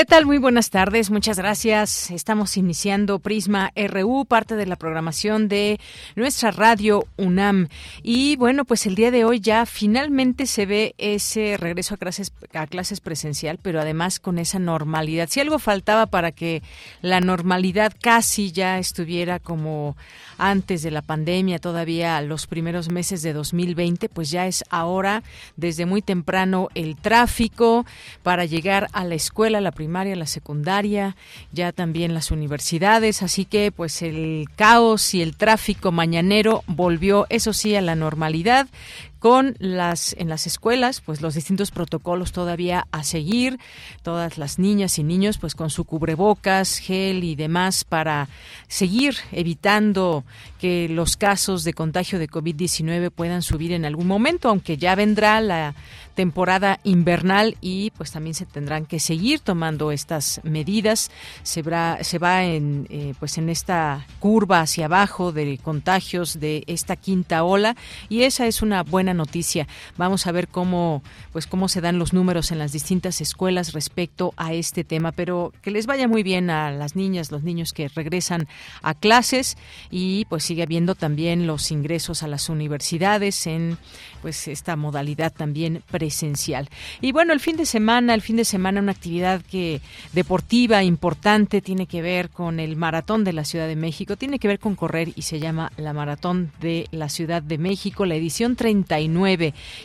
¿Qué tal? Muy buenas tardes, muchas gracias. Estamos iniciando Prisma RU, parte de la programación de nuestra radio UNAM. Y bueno, pues el día de hoy ya finalmente se ve ese regreso a clases, a clases presencial, pero además con esa normalidad. Si algo faltaba para que la normalidad casi ya estuviera como antes de la pandemia, todavía los primeros meses de 2020, pues ya es ahora desde muy temprano el tráfico para llegar a la escuela, la primaria, la secundaria, ya también las universidades, así que pues el caos y el tráfico mañanero volvió, eso sí, a la normalidad con las en las escuelas pues los distintos protocolos todavía a seguir. Todas las niñas y niños pues con su cubrebocas gel y demás para seguir evitando que los casos de contagio de covid-19 puedan subir en algún momento aunque ya vendrá la temporada invernal y pues también se tendrán que seguir tomando estas medidas se va se va en eh, pues en esta curva hacia abajo de contagios de esta quinta ola y esa es una buena noticia. Vamos a ver cómo, pues cómo se dan los números en las distintas escuelas respecto a este tema, pero que les vaya muy bien a las niñas, los niños que regresan a clases y pues sigue habiendo también los ingresos a las universidades en pues esta modalidad también presencial. Y bueno, el fin de semana, el fin de semana una actividad que deportiva importante tiene que ver con el maratón de la Ciudad de México, tiene que ver con correr y se llama la Maratón de la Ciudad de México, la edición 30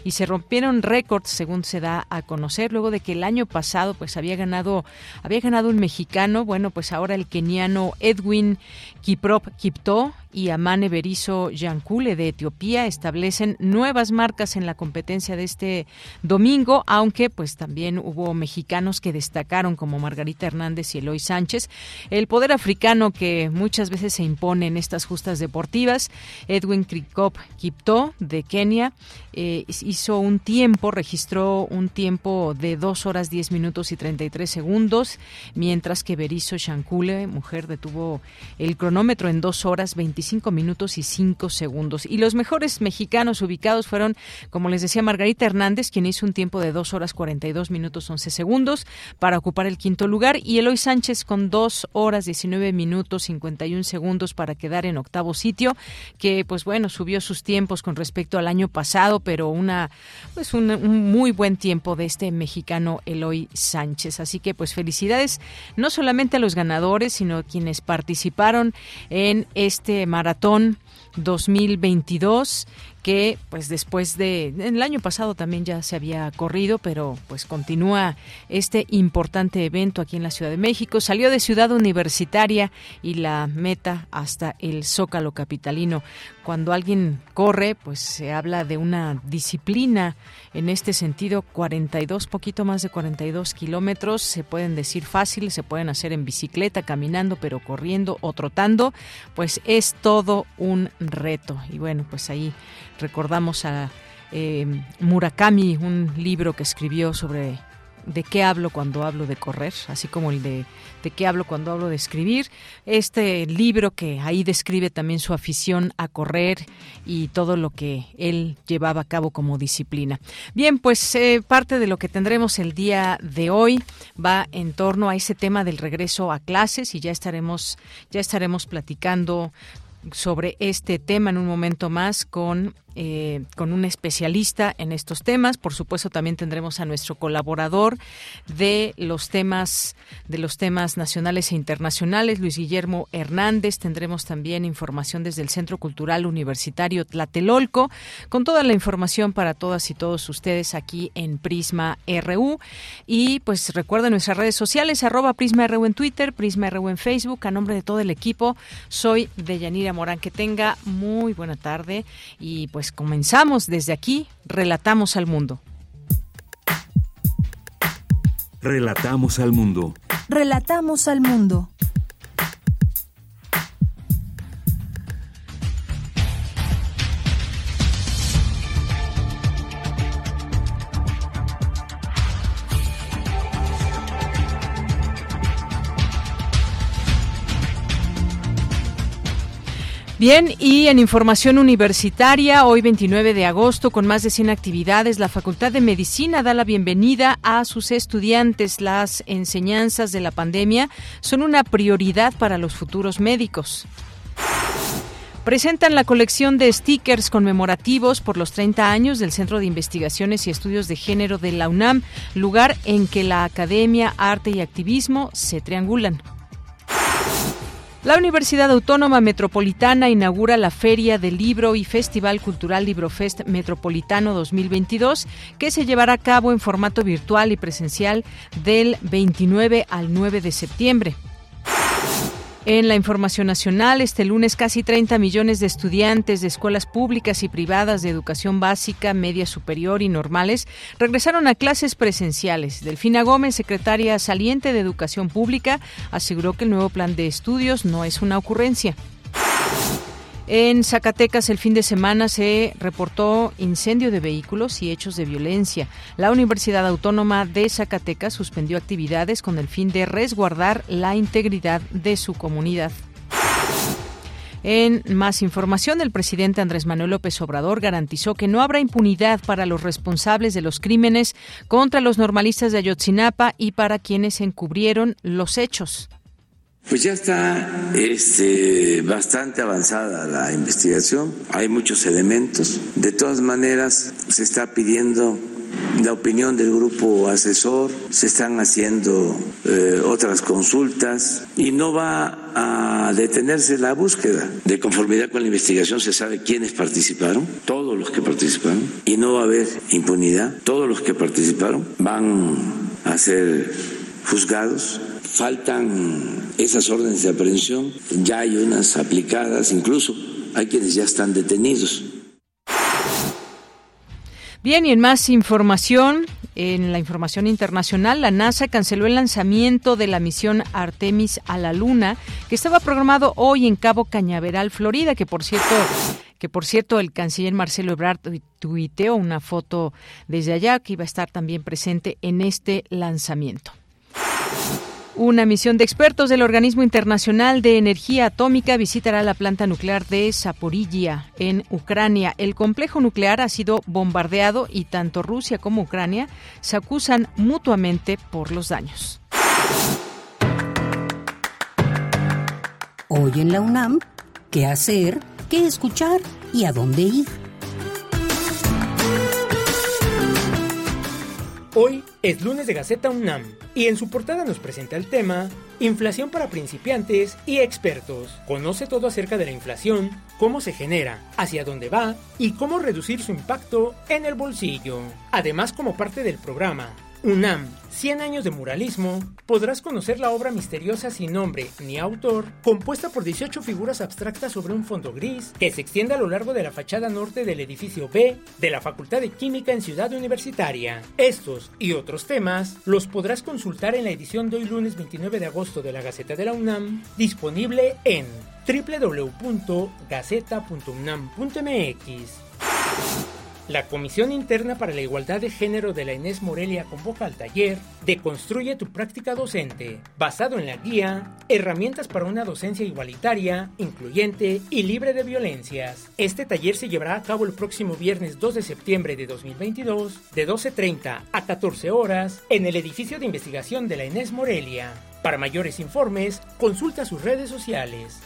y se rompieron récords según se da a conocer luego de que el año pasado pues había ganado había ganado un mexicano, bueno, pues ahora el keniano Edwin Kiprop Kipto y Amane Berizo Yankule de Etiopía establecen nuevas marcas en la competencia de este domingo, aunque pues también hubo mexicanos que destacaron como Margarita Hernández y Eloy Sánchez. El poder africano que muchas veces se impone en estas justas deportivas, Edwin Krikop Kipto de Kenia eh, hizo un tiempo, registró un tiempo de 2 horas 10 minutos y 33 segundos, mientras que Berizo Yankule, mujer, detuvo el cronómetro en 2 horas 25 cinco minutos y cinco segundos. Y los mejores mexicanos ubicados fueron, como les decía, Margarita Hernández, quien hizo un tiempo de dos horas 42 minutos 11 segundos para ocupar el quinto lugar, y Eloy Sánchez con dos horas 19 minutos 51 segundos para quedar en octavo sitio, que pues bueno, subió sus tiempos con respecto al año pasado, pero una pues un, un muy buen tiempo de este mexicano Eloy Sánchez. Así que pues felicidades no solamente a los ganadores, sino a quienes participaron en este maratón 2022 que pues después de el año pasado también ya se había corrido, pero pues continúa este importante evento aquí en la Ciudad de México. Salió de Ciudad Universitaria y la meta hasta el Zócalo capitalino. Cuando alguien corre, pues se habla de una disciplina en este sentido, 42, poquito más de 42 kilómetros, se pueden decir fácil, se pueden hacer en bicicleta, caminando, pero corriendo o trotando, pues es todo un reto. Y bueno, pues ahí recordamos a eh, Murakami, un libro que escribió sobre de qué hablo cuando hablo de correr, así como el de de qué hablo cuando hablo de escribir. Este libro que ahí describe también su afición a correr y todo lo que él llevaba a cabo como disciplina. Bien, pues eh, parte de lo que tendremos el día de hoy va en torno a ese tema del regreso a clases y ya estaremos ya estaremos platicando sobre este tema en un momento más con eh, con un especialista en estos temas. Por supuesto, también tendremos a nuestro colaborador de los temas de los temas nacionales e internacionales, Luis Guillermo Hernández. Tendremos también información desde el Centro Cultural Universitario Tlatelolco, con toda la información para todas y todos ustedes aquí en Prisma RU. Y pues recuerden nuestras redes sociales, arroba Prisma RU en Twitter, Prisma RU en Facebook. A nombre de todo el equipo, soy Deyanira Morán. Que tenga muy buena tarde y pues comenzamos desde aquí, relatamos al mundo. Relatamos al mundo. Relatamos al mundo. Bien, y en información universitaria, hoy 29 de agosto, con más de 100 actividades, la Facultad de Medicina da la bienvenida a sus estudiantes. Las enseñanzas de la pandemia son una prioridad para los futuros médicos. Presentan la colección de stickers conmemorativos por los 30 años del Centro de Investigaciones y Estudios de Género de la UNAM, lugar en que la academia, arte y activismo se triangulan. La Universidad Autónoma Metropolitana inaugura la Feria del Libro y Festival Cultural Librofest Metropolitano 2022, que se llevará a cabo en formato virtual y presencial del 29 al 9 de septiembre. En la información nacional, este lunes casi 30 millones de estudiantes de escuelas públicas y privadas de educación básica, media superior y normales regresaron a clases presenciales. Delfina Gómez, secretaria saliente de Educación Pública, aseguró que el nuevo plan de estudios no es una ocurrencia. En Zacatecas el fin de semana se reportó incendio de vehículos y hechos de violencia. La Universidad Autónoma de Zacatecas suspendió actividades con el fin de resguardar la integridad de su comunidad. En más información, el presidente Andrés Manuel López Obrador garantizó que no habrá impunidad para los responsables de los crímenes contra los normalistas de Ayotzinapa y para quienes encubrieron los hechos. Pues ya está este, bastante avanzada la investigación, hay muchos elementos. De todas maneras, se está pidiendo la opinión del grupo asesor, se están haciendo eh, otras consultas y no va a detenerse la búsqueda. De conformidad con la investigación se sabe quiénes participaron, todos los que participaron, y no va a haber impunidad. Todos los que participaron van a ser juzgados faltan esas órdenes de aprehensión, ya hay unas aplicadas, incluso hay quienes ya están detenidos. Bien, y en más información, en la información internacional, la NASA canceló el lanzamiento de la misión Artemis a la Luna, que estaba programado hoy en Cabo Cañaveral, Florida, que por cierto que por cierto el canciller Marcelo Ebrard tuiteó una foto desde allá que iba a estar también presente en este lanzamiento. Una misión de expertos del Organismo Internacional de Energía Atómica visitará la planta nuclear de Zaporizhia en Ucrania. El complejo nuclear ha sido bombardeado y tanto Rusia como Ucrania se acusan mutuamente por los daños. Hoy en la UNAM, ¿qué hacer? ¿Qué escuchar? ¿Y a dónde ir? Hoy es lunes de Gaceta UNAM y en su portada nos presenta el tema Inflación para principiantes y expertos. Conoce todo acerca de la inflación, cómo se genera, hacia dónde va y cómo reducir su impacto en el bolsillo. Además, como parte del programa UNAM, 100 años de muralismo, podrás conocer la obra misteriosa sin nombre ni autor, compuesta por 18 figuras abstractas sobre un fondo gris, que se extiende a lo largo de la fachada norte del edificio B de la Facultad de Química en Ciudad Universitaria. Estos y otros temas los podrás consultar en la edición de hoy lunes 29 de agosto de la Gaceta de la UNAM, disponible en www.gaceta.unam.mx. La Comisión Interna para la Igualdad de Género de la Inés Morelia convoca al taller Deconstruye tu práctica docente, basado en la guía Herramientas para una docencia igualitaria, incluyente y libre de violencias. Este taller se llevará a cabo el próximo viernes 2 de septiembre de 2022, de 12.30 a 14 horas, en el edificio de investigación de la Inés Morelia. Para mayores informes, consulta sus redes sociales.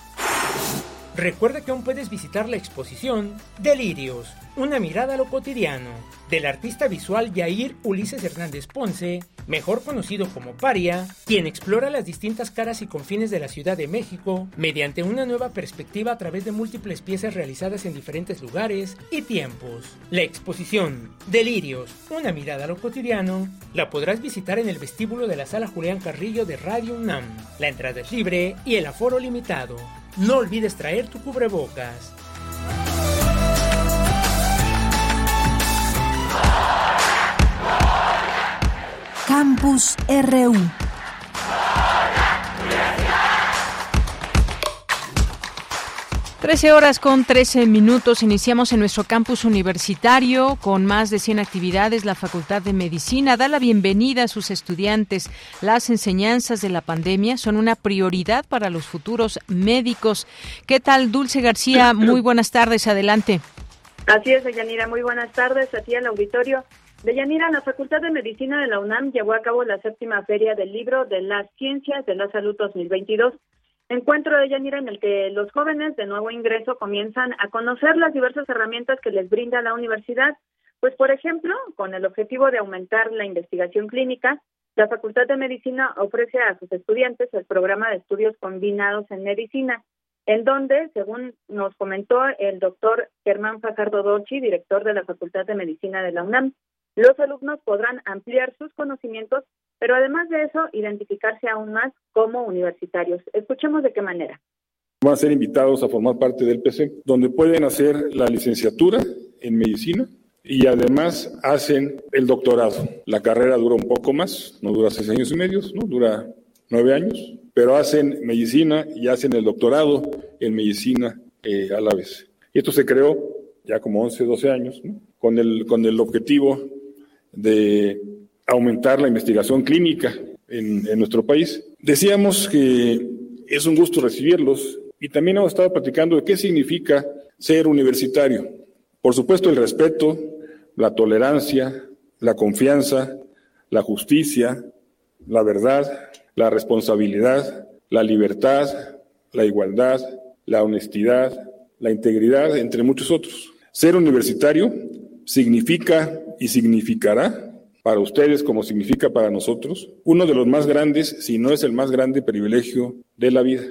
Recuerda que aún puedes visitar la exposición Delirios, una mirada a lo cotidiano, del artista visual Yair Ulises Hernández Ponce, mejor conocido como Paria, quien explora las distintas caras y confines de la Ciudad de México mediante una nueva perspectiva a través de múltiples piezas realizadas en diferentes lugares y tiempos. La exposición Delirios, una mirada a lo cotidiano, la podrás visitar en el vestíbulo de la Sala Julián Carrillo de Radio UNAM. La entrada es libre y el aforo limitado. No olvides traer tu cubrebocas. Campus RU. Trece horas con trece minutos. Iniciamos en nuestro campus universitario con más de 100 actividades. La Facultad de Medicina da la bienvenida a sus estudiantes. Las enseñanzas de la pandemia son una prioridad para los futuros médicos. ¿Qué tal, Dulce García? Muy buenas tardes. Adelante. Así es, Yanira. Muy buenas tardes. Aquí al auditorio. De Yanira, la Facultad de Medicina de la UNAM llevó a cabo la séptima feria del libro de las ciencias de la salud 2022. Encuentro de Yanira en el que los jóvenes de nuevo ingreso comienzan a conocer las diversas herramientas que les brinda la universidad. Pues, por ejemplo, con el objetivo de aumentar la investigación clínica, la Facultad de Medicina ofrece a sus estudiantes el programa de estudios combinados en medicina, en donde, según nos comentó el doctor Germán Fajardo Dolci, director de la Facultad de Medicina de la UNAM, los alumnos podrán ampliar sus conocimientos, pero además de eso, identificarse aún más como universitarios. Escuchemos de qué manera. Van a ser invitados a formar parte del PC, donde pueden hacer la licenciatura en medicina y además hacen el doctorado. La carrera dura un poco más, no dura seis años y medio, ¿no? dura nueve años, pero hacen medicina y hacen el doctorado en medicina eh, a la vez. Y esto se creó ya como 11, 12 años, con, el, con el objetivo de aumentar la investigación clínica en, nuestro país. Decíamos que es un gusto recibirlos y también hemos estado platicando de qué significa ser universitario. Por supuesto, el respeto, la tolerancia, la confianza, la justicia, la verdad, la responsabilidad, la libertad, la igualdad, la honestidad, la integridad, entre muchos otros. Ser universitario significa y significará para ustedes como significa para nosotros uno de los más grandes, si no es el más grande privilegio de la vida.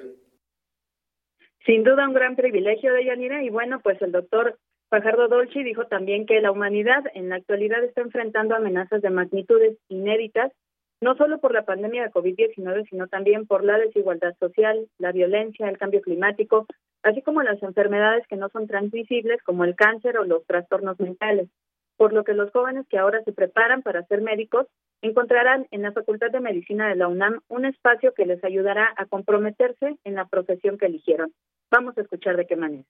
Sin duda un gran privilegio de Yanira y bueno, pues el doctor Fajardo Dolci dijo también que la humanidad en la actualidad está enfrentando amenazas de magnitudes inéditas, no solo por la pandemia de COVID-19, sino también por la desigualdad social, la violencia, el cambio climático, así como las enfermedades que no son transmisibles como el cáncer o los trastornos mentales, por lo que los jóvenes que ahora se preparan para ser médicos encontrarán en la Facultad de Medicina de la UNAM un espacio que les ayudará a comprometerse en la profesión que eligieron. Vamos a escuchar de qué manera.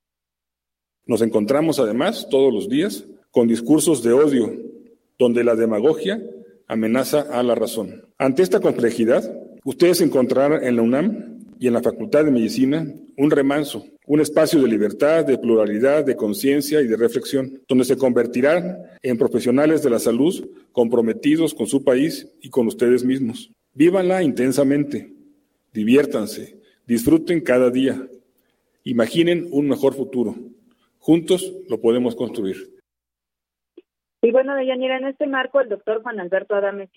Nos encontramos además todos los días con discursos de odio, donde la demagogia amenaza a la razón. Ante esta complejidad, ustedes encontrarán en la UNAM y en la Facultad de Medicina un remanso, un espacio de libertad, de pluralidad, de conciencia y de reflexión, donde se convertirán en profesionales de la salud comprometidos con su país y con ustedes mismos. Vívanla intensamente, diviértanse, disfruten cada día, imaginen un mejor futuro. Juntos lo podemos construir. Y bueno, Deyanira, en este marco, el doctor Juan Alberto Adame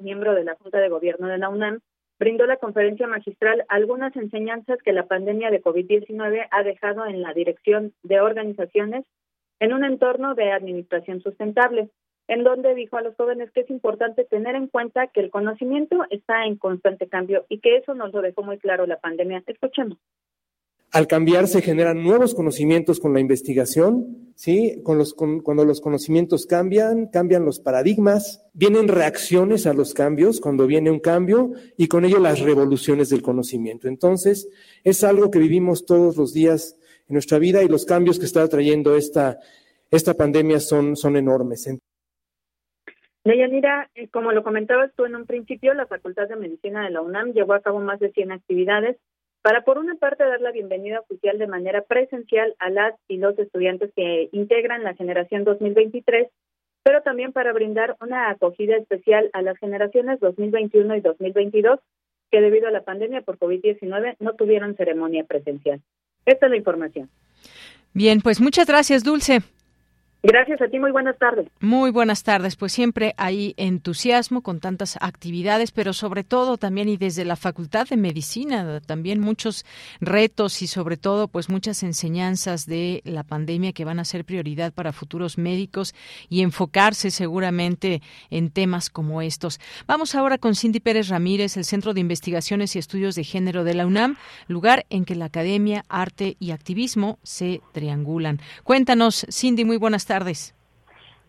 miembro de la Junta de Gobierno de la UNAM, brindó la conferencia magistral algunas enseñanzas que la pandemia de COVID-19 ha dejado en la dirección de organizaciones en un entorno de administración sustentable, en donde dijo a los jóvenes que es importante tener en cuenta que el conocimiento está en constante cambio y que eso nos lo dejó muy claro la pandemia. Escuchemos. Al cambiar se generan nuevos conocimientos con la investigación, ¿sí? Con los, cuando los conocimientos cambian, cambian los paradigmas, vienen reacciones a los cambios cuando viene un cambio y con ello las revoluciones del conocimiento. Entonces, es algo que vivimos todos los días en nuestra vida y los cambios que está trayendo esta, esta pandemia son, son enormes. Deyanira, eh, como lo comentabas tú en un principio, la Facultad de Medicina de la UNAM llevó a cabo más de 100 actividades para por una parte dar la bienvenida oficial de manera presencial a las y los estudiantes que integran la generación 2023, pero también para brindar una acogida especial a las generaciones 2021 y 2022 que debido a la pandemia por COVID-19 no tuvieron ceremonia presencial. Esta es la información. Bien, pues muchas gracias, Dulce. Gracias a ti, muy buenas tardes. Muy buenas tardes, pues siempre hay entusiasmo con tantas actividades, pero sobre todo también y desde la Facultad de Medicina, también muchos retos y sobre todo pues muchas enseñanzas de la pandemia que van a ser prioridad para futuros médicos y enfocarse seguramente en temas como estos. Vamos ahora con Cindy Pérez Ramírez, el Centro de Investigaciones y Estudios de Género de la UNAM, lugar en que la academia, arte y activismo se triangulan. Cuéntanos, Cindy, muy buenas tardes tardes.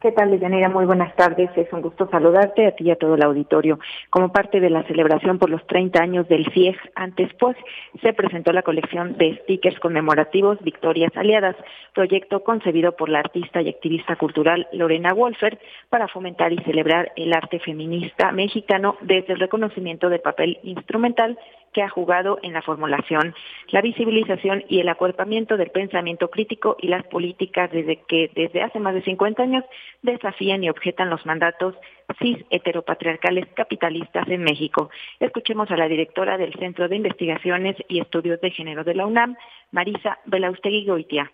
¿Qué tal, Deyanira? Muy buenas tardes. Es un gusto saludarte a ti y a todo el auditorio. Como parte de la celebración por los 30 años del FIEG, antes pues, se presentó la colección de stickers conmemorativos Victorias Aliadas, proyecto concebido por la artista y activista cultural Lorena Wolfer para fomentar y celebrar el arte feminista mexicano desde el reconocimiento del papel instrumental que ha jugado en la formulación, la visibilización y el acuerpamiento del pensamiento crítico y las políticas desde que desde hace más de 50 años desafían y objetan los mandatos cis heteropatriarcales capitalistas en México. Escuchemos a la directora del Centro de Investigaciones y Estudios de Género de la UNAM, Marisa Belaustegui Goitia.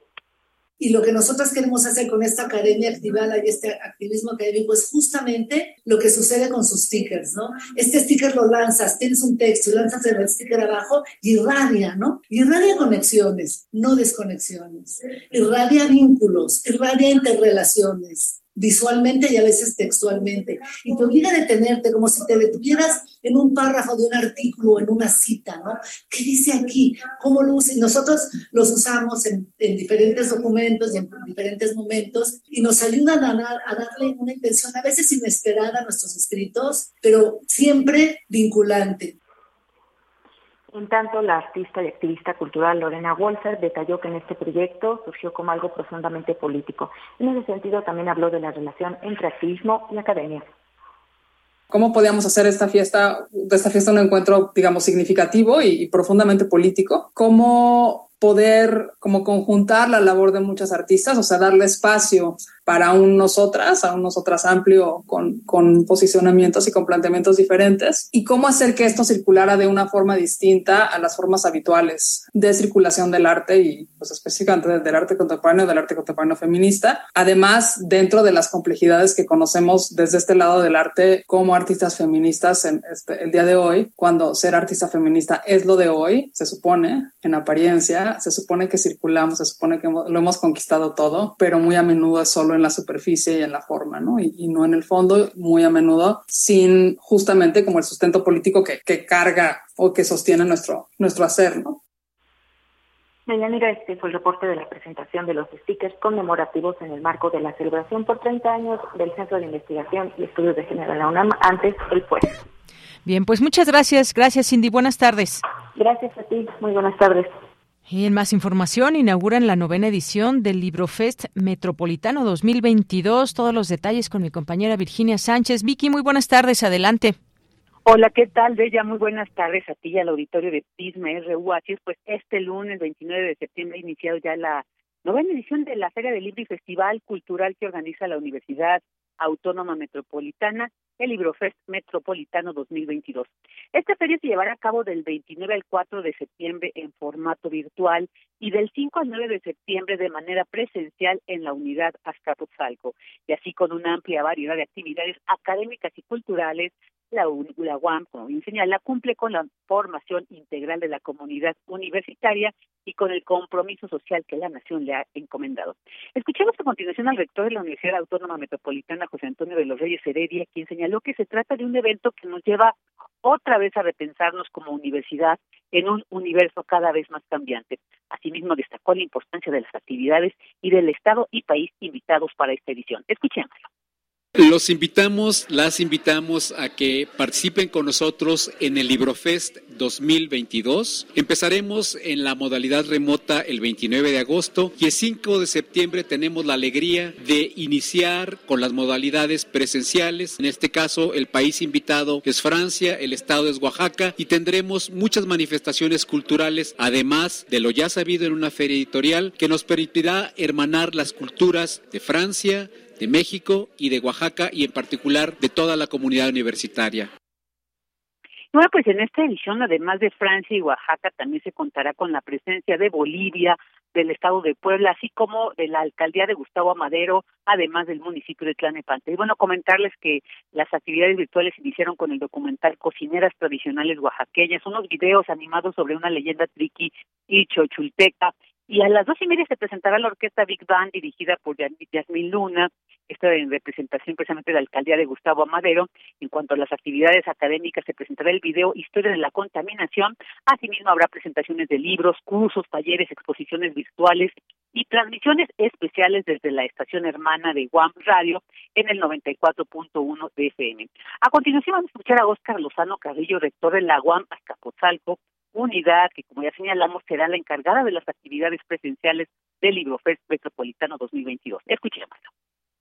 Y lo que nosotros queremos hacer con esta academia activada y este activismo académico es justamente lo que sucede con sus stickers, ¿no? Este sticker lo lanzas, tienes un texto lanzas el sticker abajo y irradia, ¿no? Irradia conexiones, no desconexiones. Irradia vínculos, irradia interrelaciones visualmente y a veces textualmente. Y te obliga a detenerte como si te detuvieras en un párrafo de un artículo en una cita, ¿no? ¿Qué dice aquí? ¿Cómo lo usa? Y nosotros los usamos en, diferentes documentos y en diferentes momentos y nos ayudan a darle una intención a veces inesperada a nuestros escritos, pero siempre vinculante. En tanto, la artista y activista cultural Lorena Wolfer detalló que en este proyecto surgió como algo profundamente político. En ese sentido, también habló de la relación entre activismo y academia. ¿Cómo podíamos hacer esta fiesta, de esta fiesta un encuentro, digamos, significativo y, profundamente político? ¿Cómo poder como conjuntar la labor de muchas artistas, o sea, darle espacio para un nosotras, a un nosotras amplio con, con posicionamientos y con planteamientos diferentes, y cómo hacer que esto circulara de una forma distinta a las formas habituales de circulación del arte y pues específicamente del arte contemporáneo, del arte contemporáneo feminista, además dentro de las complejidades que conocemos desde este lado del arte como artistas feministas en este, el día de hoy, cuando ser artista feminista es lo de hoy, se supone, en apariencia, se supone que circulamos, se supone que lo hemos conquistado todo, pero muy a menudo es solo en la superficie y en la forma, ¿no? Y, no en el fondo, muy a menudo, sin justamente como el sustento político que, que carga o que sostiene nuestro, nuestro hacer, ¿no? Deyanira, este fue el reporte de la presentación de los stickers conmemorativos en el marco de la celebración por 30 años del Centro de Investigación y Estudios de Género de la UNAM, antes el pues. Bien, pues muchas gracias. Gracias, Cindy. Buenas tardes. Gracias a ti. Muy buenas tardes. Y en más información, inauguran la novena edición del Librofest Metropolitano 2022. Todos los detalles con mi compañera Virginia Sánchez. Vicky, muy buenas tardes. Adelante. Hola, ¿qué tal, Bella? Muy buenas tardes a ti y al auditorio de Pisma RU. Así es, pues este lunes 29 de septiembre ha iniciado ya la novena edición de la Feria del Libro y Festival Cultural que organiza la Universidad Autónoma Metropolitana el Librofest Metropolitano 2022. Esta feria se llevará a cabo del 29 al 4 de septiembre en formato virtual y del 5 al 9 de septiembre de manera presencial en la unidad Azcapotzalco, y así con una amplia variedad de actividades académicas y culturales la, UAM, como bien señala, cumple con la formación integral de la comunidad universitaria y con el compromiso social que la nación le ha encomendado. Escuchemos a continuación al rector de la Universidad Autónoma Metropolitana, José Antonio de los Reyes Heredia, quien señaló que se trata de un evento que nos lleva otra vez a repensarnos como universidad en un universo cada vez más cambiante. Asimismo, destacó la importancia de las actividades y del Estado y país invitados para esta edición. Escuchémoslo. Los invitamos, las invitamos a que participen con nosotros en el Librofest 2022. Empezaremos en la modalidad remota el 29 de agosto y el 5 de septiembre tenemos la alegría de iniciar con las modalidades presenciales. En este caso, el país invitado es Francia, el estado es Oaxaca y tendremos muchas manifestaciones culturales, además de lo ya sabido en una feria editorial que nos permitirá hermanar las culturas de Francia, de México y de Oaxaca y en particular de toda la comunidad universitaria. Bueno, pues en esta edición, además de Francia y Oaxaca, también se contará con la presencia de Bolivia, del Estado de Puebla, así como de la alcaldía de Gustavo Amadero, además del municipio de Tlanepante. Y bueno, comentarles que las actividades virtuales iniciaron con el documental Cocineras Tradicionales Oaxaqueñas, unos videos animados sobre una leyenda triqui y chochulteca, y a las dos y media se presentará la orquesta Big Band dirigida por Yasmín Luna, esta en representación precisamente de la alcaldía de Gustavo Amadero. En cuanto a las actividades académicas, se presentará el video Historia de la Contaminación. Asimismo, habrá presentaciones de libros, cursos, talleres, exposiciones virtuales y transmisiones especiales desde la estación hermana de Guam Radio en el 94.1 de FM. A continuación, vamos a escuchar a Óscar Lozano Carrillo, rector de la Guam Azcapotzalco, unidad que, como ya señalamos, será la encargada de las actividades presenciales del Librofest Metropolitano 2022. Escuchémoslo.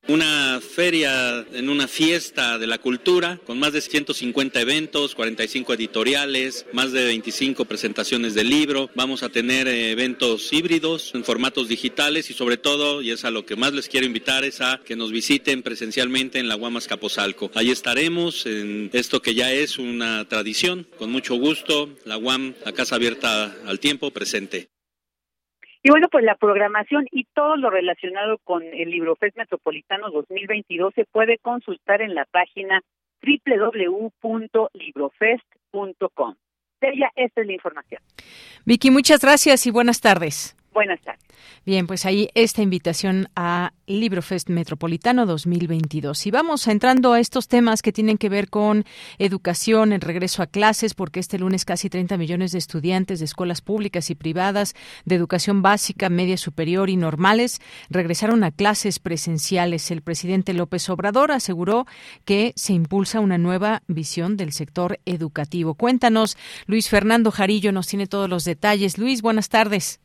Una feria en una fiesta de la cultura con más de 150 eventos, 45 editoriales, más de 25 presentaciones de libro. Vamos a tener eh, eventos híbridos en formatos digitales y sobre todo, y es a lo que más les quiero invitar, es a que nos visiten presencialmente en la Guamas Capozalco. Ahí estaremos en esto que ya es una tradición. Con mucho gusto, la UAM, la Casa Abierta al Tiempo, presente. Y bueno, pues la programación y todo lo relacionado con el Librofest Metropolitano 2022 se puede consultar en la página www.librofest.com. Sería esta es la información. Vicky, muchas gracias y buenas tardes. Buenas tardes. Bien, pues ahí esta invitación a Librofest Metropolitano 2022. Y vamos entrando a estos temas que tienen que ver con educación, el regreso a clases, porque este lunes casi 30 millones de estudiantes de escuelas públicas y privadas de educación básica, media superior y normales regresaron a clases presenciales. El presidente López Obrador aseguró que se impulsa una nueva visión del sector educativo. Cuéntanos, Luis Fernando Jarillo nos tiene todos los detalles. Luis, buenas tardes.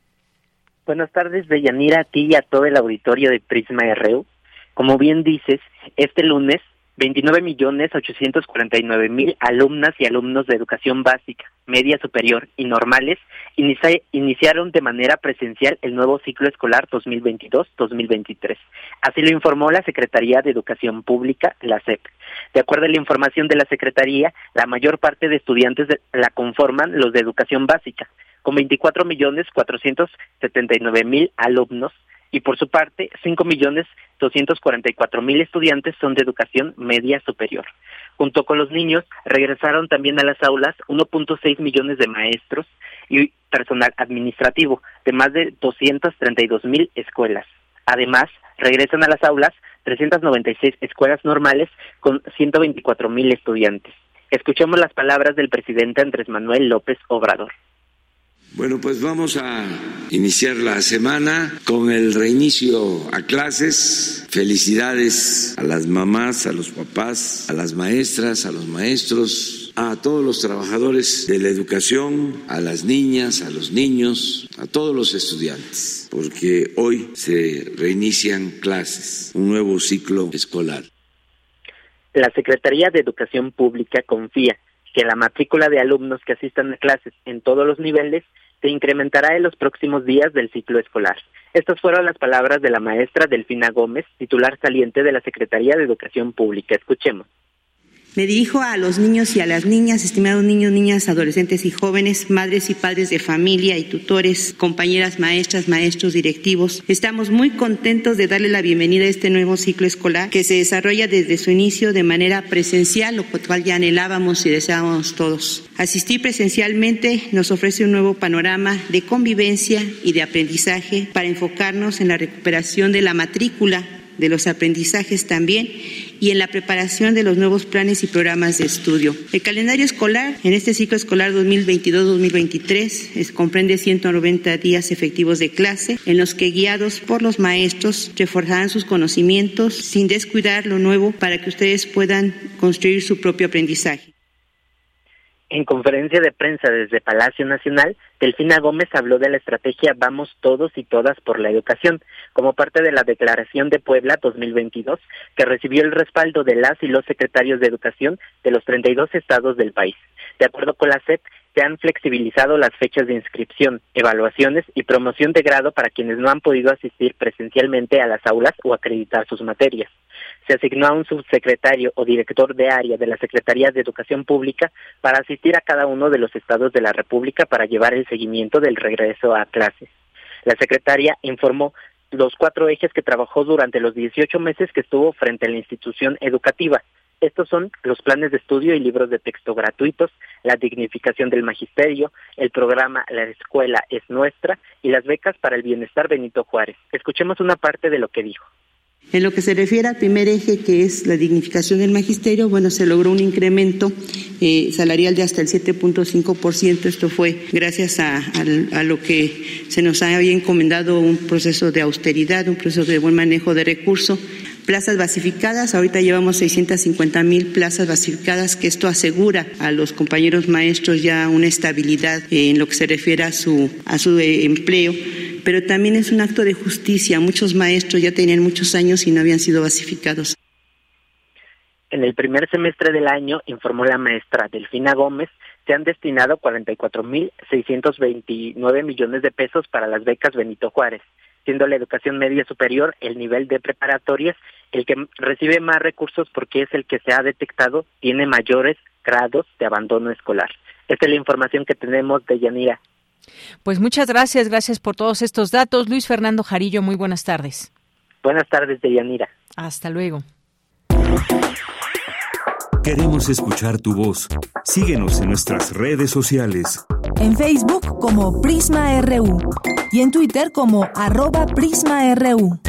Buenas tardes, Deyanira, a ti y a todo el auditorio de Prisma RU. Como bien dices, este lunes, 29 millones 849 mil alumnas y alumnos de educación básica, media superior y normales iniciaron de manera presencial el nuevo ciclo escolar 2022-2023. Así lo informó la Secretaría de Educación Pública, la SEP. De acuerdo a la información de la Secretaría, la mayor parte de estudiantes la conforman los de educación básica, con 24 millones 479 mil alumnos y por su parte 5 millones 244 mil estudiantes son de educación media superior. Junto con los niños regresaron también a las aulas 1.6 millones de maestros y personal administrativo de más de 232 mil escuelas. Además, regresan a las aulas 396 escuelas normales con 124 mil estudiantes. Escuchemos las palabras del presidente Andrés Manuel López Obrador. Bueno, pues vamos a iniciar la semana con el reinicio a clases. Felicidades a las mamás, a los papás, a las maestras, a los maestros, a todos los trabajadores de la educación, a las niñas, a los niños, a todos los estudiantes, porque hoy se reinician clases, un nuevo ciclo escolar. La Secretaría de Educación Pública confía que la matrícula de alumnos que asistan a clases en todos los niveles se incrementará en los próximos días del ciclo escolar. Estas fueron las palabras de la maestra Delfina Gómez, titular saliente de la Secretaría de Educación Pública. Escuchemos. Me dirijo a los niños y a las niñas, estimados niños, niñas, adolescentes y jóvenes, madres y padres de familia y tutores, compañeras maestras, maestros, directivos. Estamos muy contentos de darle la bienvenida a este nuevo ciclo escolar que se desarrolla desde su inicio de manera presencial, lo cual ya anhelábamos y deseábamos todos. Asistir presencialmente nos ofrece un nuevo panorama de convivencia y de aprendizaje para enfocarnos en la recuperación de la matrícula de los aprendizajes también y en la preparación de los nuevos planes y programas de estudio. El calendario escolar en este ciclo escolar 2022-2023 comprende 190 días efectivos de clase en los que guiados por los maestros reforzarán sus conocimientos sin descuidar lo nuevo para que ustedes puedan construir su propio aprendizaje. En conferencia de prensa desde Palacio Nacional, Delfina Gómez habló de la estrategia Vamos Todos y Todas por la Educación, como parte de la Declaración de Puebla 2022, que recibió el respaldo de las y los secretarios de Educación de los 32 estados del país. De acuerdo con la SEP, se han flexibilizado las fechas de inscripción, evaluaciones y promoción de grado para quienes no han podido asistir presencialmente a las aulas o acreditar sus materias se asignó a un subsecretario o director de área de la Secretaría de Educación Pública para asistir a cada uno de los estados de la República para llevar el seguimiento del regreso a clases. La secretaria informó los cuatro ejes que trabajó durante los 18 meses que estuvo frente a la institución educativa. Estos son los planes de estudio y libros de texto gratuitos, la dignificación del magisterio, el programa La Escuela es Nuestra y las becas para el bienestar Benito Juárez. Escuchemos una parte de lo que dijo. En lo que se refiere al primer eje, que es la dignificación del magisterio, bueno, se logró un incremento eh, salarial de hasta el 7.5%. Esto fue gracias a, a, lo que se nos había encomendado un proceso de austeridad, un proceso de buen manejo de recursos. Plazas basificadas, ahorita llevamos 650 mil plazas basificadas, que esto asegura a los compañeros maestros ya una estabilidad en lo que se refiere a su, a su eh, empleo pero también es un acto de justicia. Muchos maestros ya tenían muchos años y no habían sido basificados. En el primer semestre del año, informó la maestra Delfina Gómez, se han destinado 44.629 millones de pesos para las becas Benito Juárez, siendo la educación media superior el nivel de preparatorias el que recibe más recursos porque es el que se ha detectado tiene mayores grados de abandono escolar. Esta es la información que tenemos de Yanira. Pues muchas gracias, gracias por todos estos datos. Luis Fernando Jarillo, muy buenas tardes. Buenas tardes, Deyanira. Hasta luego. Queremos escuchar tu voz. Síguenos en nuestras redes sociales. En Facebook como Prisma RU y en Twitter como arroba PrismaRU.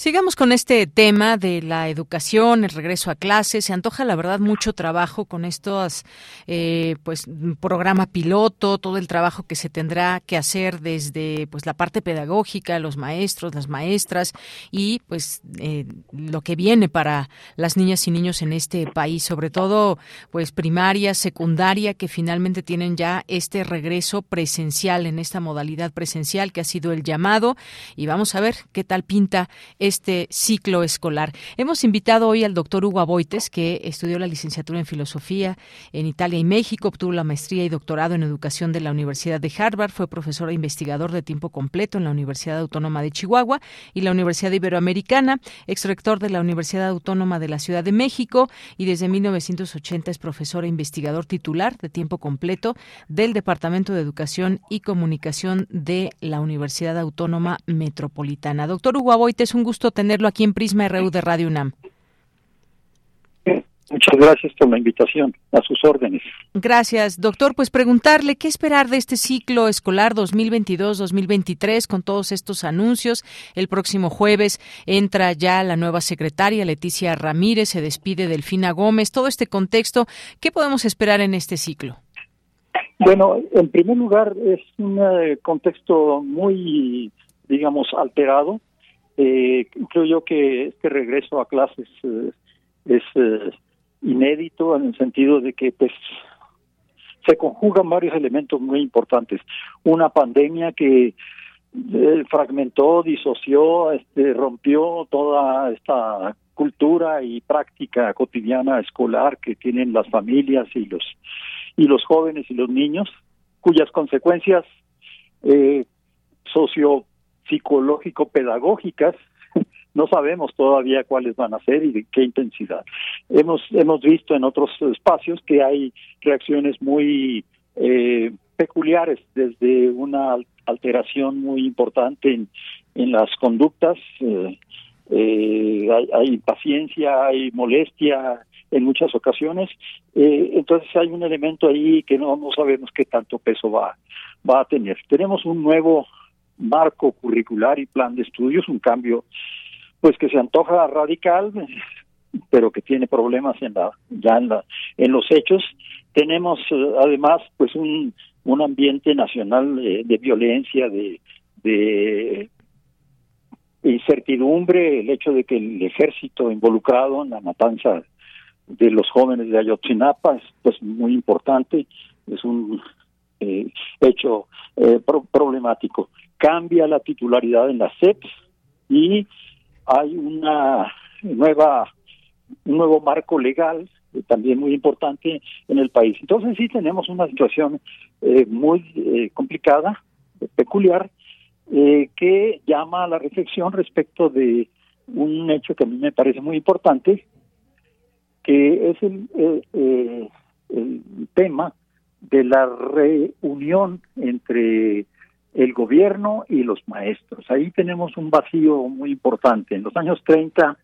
Sigamos con este tema de la educación, el regreso a clases. Se antoja, la verdad, mucho trabajo con estos, eh, pues, programa piloto, todo el trabajo que se tendrá que hacer desde, pues, la parte pedagógica, los maestros, las maestras y, pues, eh, lo que viene para las niñas y niños en este país, sobre todo, pues, primaria, secundaria, que finalmente tienen ya este regreso presencial en esta modalidad presencial que ha sido el llamado. Y vamos a ver qué tal pinta este ciclo escolar. Hemos invitado hoy al doctor Hugo Aboites, que estudió la licenciatura en Filosofía en Italia y México, obtuvo la maestría y doctorado en Educación de la Universidad de Harvard, fue profesor e investigador de tiempo completo en la Universidad Autónoma de Chihuahua y la Universidad Iberoamericana, exrector de la Universidad Autónoma de la Ciudad de México y desde 1980 es profesor e investigador titular de tiempo completo del Departamento de Educación y Comunicación de la Universidad Autónoma Metropolitana. Doctor Hugo Aboites, un gusto tenerlo aquí en Prisma RU de Radio UNAM. Muchas gracias por la invitación. A sus órdenes. Gracias, doctor. Pues preguntarle qué esperar de este ciclo escolar 2022-2023 con todos estos anuncios. El próximo jueves entra ya la nueva secretaria, Leticia Ramírez, se despide Delfina Gómez. Todo este contexto, ¿qué podemos esperar en este ciclo? Bueno, en primer lugar, es un eh, contexto muy, digamos, alterado eh, creo yo que este regreso a clases eh, es eh, inédito en el sentido de que pues se conjugan varios elementos muy importantes. Una pandemia que eh, fragmentó, disoció, este, rompió toda esta cultura y práctica cotidiana escolar que tienen las familias y los y los jóvenes y los niños, cuyas consecuencias eh, socio psicológico-pedagógicas, no sabemos todavía cuáles van a ser y de qué intensidad. Hemos, hemos visto en otros espacios que hay reacciones muy eh, peculiares, desde una alteración muy importante en, en las conductas, eh, eh, hay, hay, impaciencia, hay molestia en muchas ocasiones, entonces hay un elemento ahí que no, no sabemos qué tanto peso va, va a tener. Tenemos un nuevo marco curricular y plan de estudios, un cambio pues que se antoja radical, pero que tiene problemas en la, ya en, la, en los hechos. Tenemos eh, además pues un, un ambiente nacional de violencia, de, incertidumbre, el hecho de que el ejército involucrado en la matanza de los jóvenes de Ayotzinapa es pues muy importante, es un eh, hecho eh, problemático cambia la titularidad en la SEP y hay una nueva un nuevo marco legal eh, también muy importante en el país. Entonces sí tenemos una situación eh, muy eh, complicada, peculiar, que llama a la reflexión respecto de un hecho que a mí me parece muy importante, que es el, el tema de la reunión entre el gobierno y los maestros. Ahí tenemos un vacío muy importante. En los años 30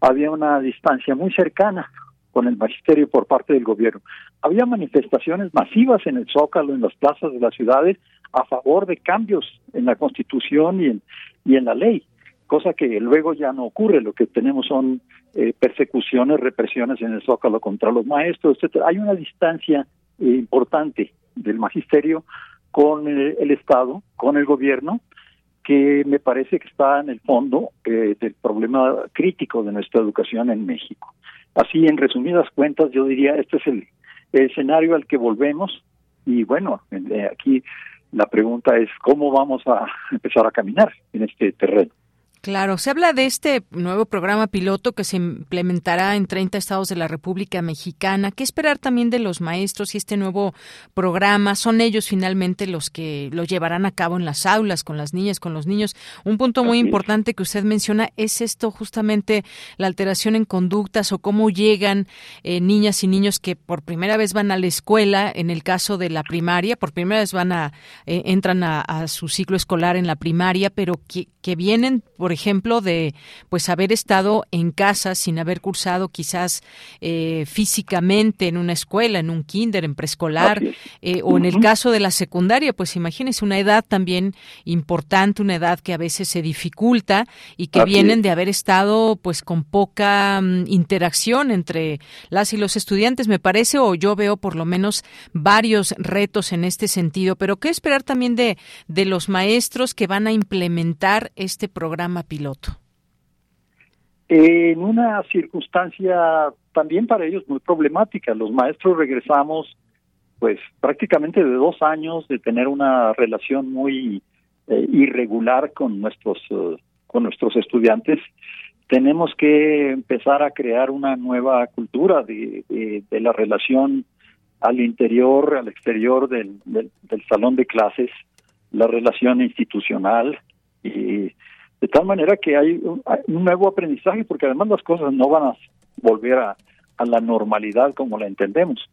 había una distancia muy cercana con el magisterio por parte del gobierno. Había manifestaciones masivas en el Zócalo, en las plazas de las ciudades, a favor de cambios en la Constitución y en, y en la ley, cosa que luego ya no ocurre. Lo que tenemos son eh, persecuciones, represiones en el Zócalo contra los maestros, etcétera. Hay una distancia eh, importante del magisterio con el, Estado, con el gobierno, que me parece que está en el fondo eh, del problema crítico de nuestra educación en México. Así, en resumidas cuentas, yo diría, este es el, escenario al que volvemos y bueno, eh, aquí la pregunta es cómo vamos a empezar a caminar en este terreno. Claro, se habla de este nuevo programa piloto que se implementará en 30 estados de la República Mexicana. ¿Qué esperar también de los maestros y este nuevo programa? ¿Son ellos finalmente los que lo llevarán a cabo en las aulas, con las niñas, con los niños? Un punto muy importante que usted menciona es esto, justamente la alteración en conductas o cómo llegan eh, niñas y niños que por primera vez van a la escuela, en el caso de la primaria, por primera vez van a, eh, entran a, su ciclo escolar en la primaria, pero que, que vienen, por ejemplo, de pues haber estado en casa sin haber cursado quizás eh, físicamente en una escuela, en un kinder, en preescolar, eh, o en el caso de la secundaria, pues imagínense una edad también importante, una edad que a veces se dificulta y que vienen de haber estado pues con poca mm, interacción entre las y los estudiantes, me parece, o yo veo por lo menos varios retos en este sentido, pero qué esperar también de, de los maestros que van a implementar este programa piloto? En una circunstancia también para ellos muy problemática. Los maestros regresamos pues prácticamente de dos años de tener una relación muy eh, irregular con nuestros eh, con nuestros estudiantes tenemos que empezar a crear una nueva cultura de, de, la relación al interior al exterior del, del, salón de clases la relación institucional y de tal manera que hay un, nuevo aprendizaje, porque además las cosas no van a volver a, la normalidad como la entendemos.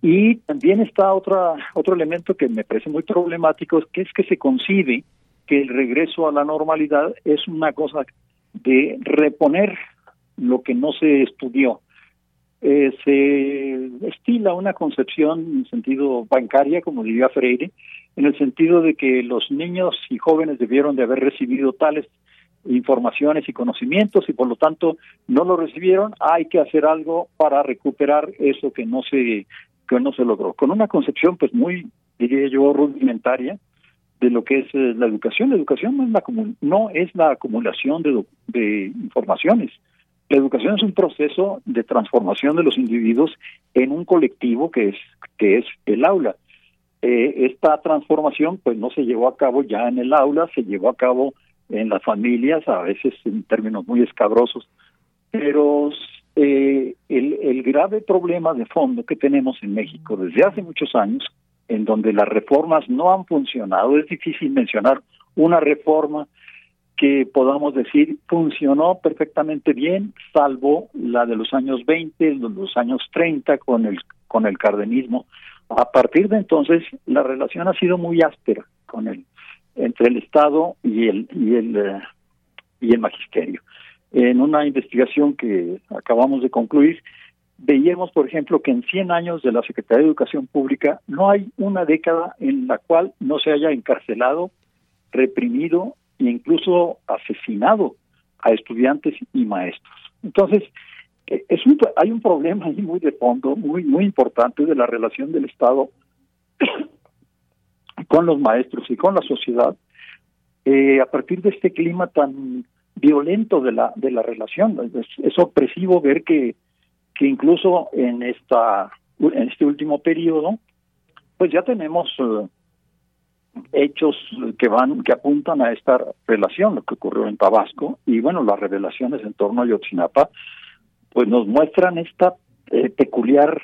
Y también está otra, otro elemento que me parece muy problemático, que es que se concibe que el regreso a la normalidad es una cosa de reponer lo que no se estudió. Eh, se estila una concepción en sentido bancaria, como diría Freire, en el sentido de que los niños y jóvenes debieron de haber recibido tales informaciones y conocimientos y por lo tanto no lo recibieron, hay que hacer algo para recuperar eso que no se que no se logró. Con una concepción pues muy diría yo rudimentaria de lo que es eh, la educación. La educación no es la no es la acumulación de, de informaciones. La educación es un proceso de transformación de los individuos en un colectivo que es que es el aula eh, esta transformación pues no se llevó a cabo ya en el aula, se llevó a cabo en las familias, a veces en términos muy escabrosos, pero eh, el, el grave problema de fondo que tenemos en México desde hace muchos años, en donde las reformas no han funcionado, es difícil mencionar una reforma que podamos decir funcionó perfectamente bien, salvo la de los años 20, los años 30 con el con el cardenismo, a partir de entonces, la relación ha sido muy áspera con el entre el Estado y el y el eh, y el magisterio. En una investigación que acabamos de concluir, veíamos, por ejemplo, que en 100 años de la Secretaría de Educación Pública no hay una década en la cual no se haya encarcelado, reprimido e incluso asesinado a estudiantes y maestros. Entonces, es un, hay un problema ahí muy de fondo, muy, muy importante de la relación del Estado con los maestros y con la sociedad, eh, a partir de este clima tan violento de la de la relación. Es, opresivo ver que, que incluso en esta en este último periodo, pues ya tenemos eh, hechos que van que apuntan a esta relación, lo que ocurrió en Tabasco y bueno, las revelaciones en torno a Yotzinapa pues nos muestran esta eh, peculiar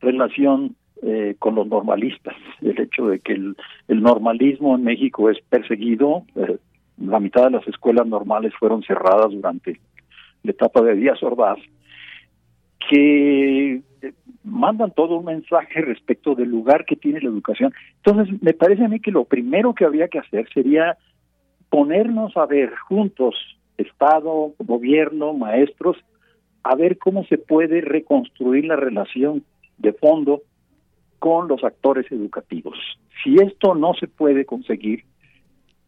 relación eh, con los normalistas, el hecho de que el, normalismo en México es perseguido, eh, la mitad de las escuelas normales fueron cerradas durante la etapa de Díaz Ordaz, que eh, mandan todo un mensaje respecto del lugar que tiene la educación. Entonces, me parece a mí que lo primero que habría que hacer sería ponernos a ver juntos, Estado, gobierno, maestros, a ver cómo se puede reconstruir la relación de fondo con los actores educativos. Si esto no se puede conseguir,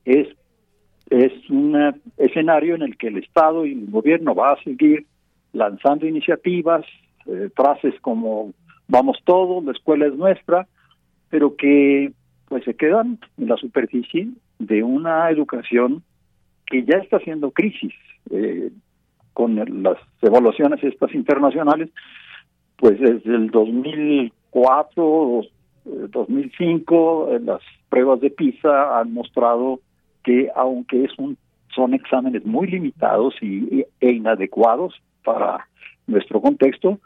es, es un escenario en el que el Estado y el gobierno va a seguir lanzando iniciativas, eh, frases como vamos todos, la escuela es nuestra, pero que pues se quedan en la superficie de una educación que ya está haciendo crisis. Eh, con las evaluaciones estas internacionales, pues desde el 2004, 2005, eh, las pruebas de PISA han mostrado que aunque es un son exámenes muy limitados y, e inadecuados para nuestro contexto,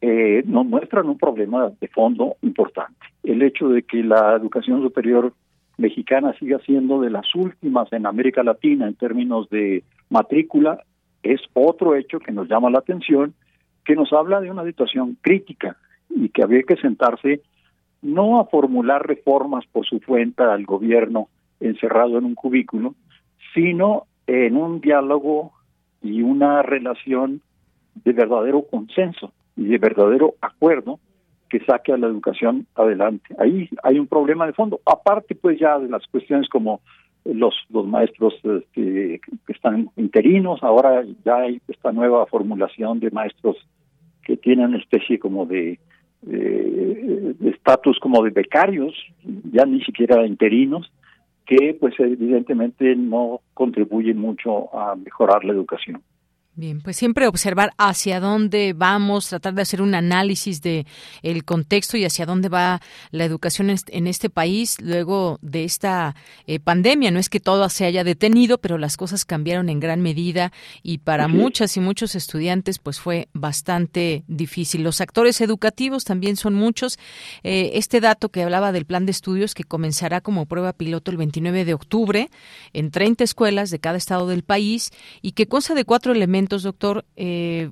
eh, nos muestran un problema de fondo importante. El hecho de que la educación superior mexicana siga siendo de las últimas en América Latina en términos de matrícula es otro hecho que nos llama la atención, que nos habla de una situación crítica y que había que sentarse no a formular reformas por su cuenta al gobierno encerrado en un cubículo, sino en un diálogo y una relación de verdadero consenso y de verdadero acuerdo que saque a la educación adelante. Ahí hay un problema de fondo, aparte pues ya de las cuestiones como los, los maestros este, que están interinos, ahora ya hay esta nueva formulación de maestros que tienen una especie como de estatus como de becarios, ya ni siquiera interinos, que pues evidentemente no contribuyen mucho a mejorar la educación. Bien, pues siempre observar hacia dónde vamos, tratar de hacer un análisis de el contexto y hacia dónde va la educación en este país luego de esta eh, pandemia. No es que todo se haya detenido, pero las cosas cambiaron en gran medida y para muchas y muchos estudiantes pues fue bastante difícil. Los actores educativos también son muchos. Eh, este dato que hablaba del plan de estudios que comenzará como prueba piloto el 29 de octubre en 30 escuelas de cada estado del país y que consta de cuatro elementos doctor, eh,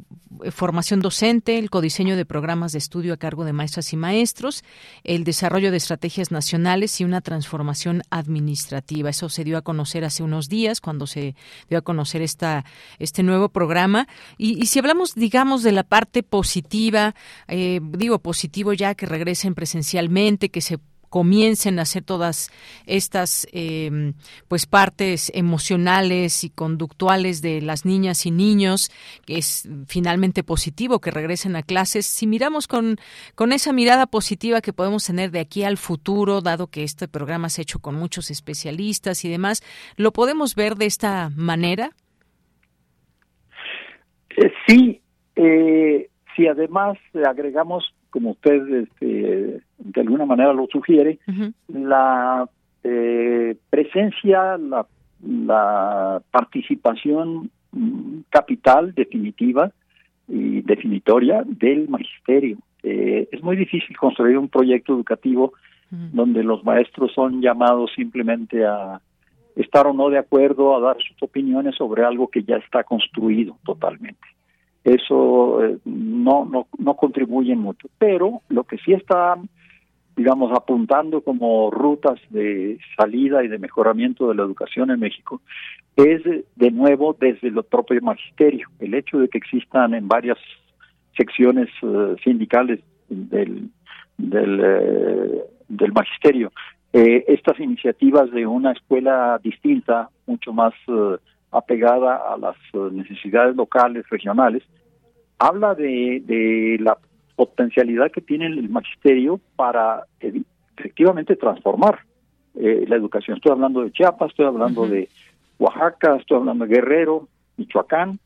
formación docente, el codiseño de programas de estudio a cargo de maestras y maestros, el desarrollo de estrategias nacionales y una transformación administrativa. Eso se dio a conocer hace unos días cuando se dio a conocer esta, este nuevo programa. Y, si hablamos, digamos, de la parte positiva, eh, digo positivo ya que regresen presencialmente, que se comiencen a hacer todas estas eh, pues partes emocionales y conductuales de las niñas y niños que es finalmente positivo que regresen a clases. Si miramos con con esa mirada positiva que podemos tener de aquí al futuro dado que este programa se ha hecho con muchos especialistas y demás lo podemos ver de esta manera eh, sí eh, si además agregamos como usted este, de alguna manera lo sugiere, la eh, presencia, la, la participación mm, capital definitiva y definitoria del magisterio. Eh, es muy difícil construir un proyecto educativo donde los maestros son llamados simplemente a estar o no de acuerdo, a dar sus opiniones sobre algo que ya está construido totalmente eso eh, no, no, no contribuye mucho. Pero lo que sí está, digamos, apuntando como rutas de salida y de mejoramiento de la educación en México es, de nuevo, desde el propio magisterio. El hecho de que existan en varias secciones eh, sindicales del, del, eh, magisterio estas iniciativas de una escuela distinta, mucho más apegada a las eh, necesidades locales, regionales, habla de, de la potencialidad que tiene el magisterio para efectivamente transformar eh, la educación. Estoy hablando de Chiapas, estoy hablando de Oaxaca, estoy hablando de Guerrero, Michoacán,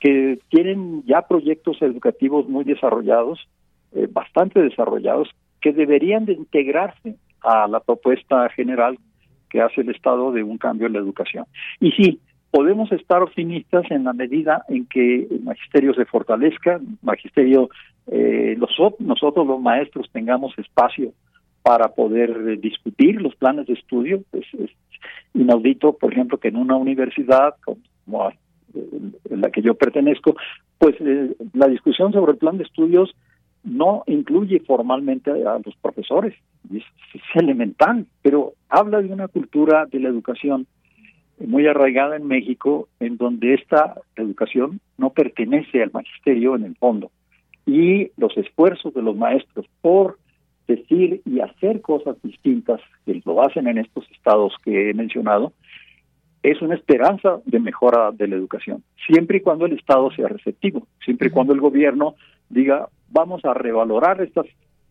que tienen ya proyectos educativos muy desarrollados, eh, bastante desarrollados, que deberían de integrarse a la propuesta general que hace el Estado de un cambio en la educación. Y sí, podemos estar optimistas en la medida en que el magisterio se fortalezca, magisterio, eh, los, nosotros los maestros tengamos espacio para poder eh, discutir los planes de estudio. Pues, es inaudito, por ejemplo, que en una universidad como en la que yo pertenezco, pues eh, la discusión sobre el plan de estudios no incluye formalmente a los profesores, es, es elemental, pero habla de una cultura de la educación muy arraigada en México, en donde esta educación no pertenece al magisterio en el fondo. Y los esfuerzos de los maestros por decir y hacer cosas distintas, que lo hacen en estos estados que he mencionado, es una esperanza de mejora de la educación, siempre y cuando el Estado sea receptivo, siempre y cuando el gobierno diga, vamos a revalorar estas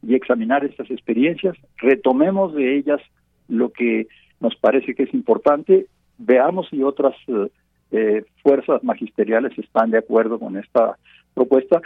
y examinar estas experiencias, retomemos de ellas lo que nos parece que es importante, veamos si otras eh, eh, fuerzas magisteriales están de acuerdo con esta propuesta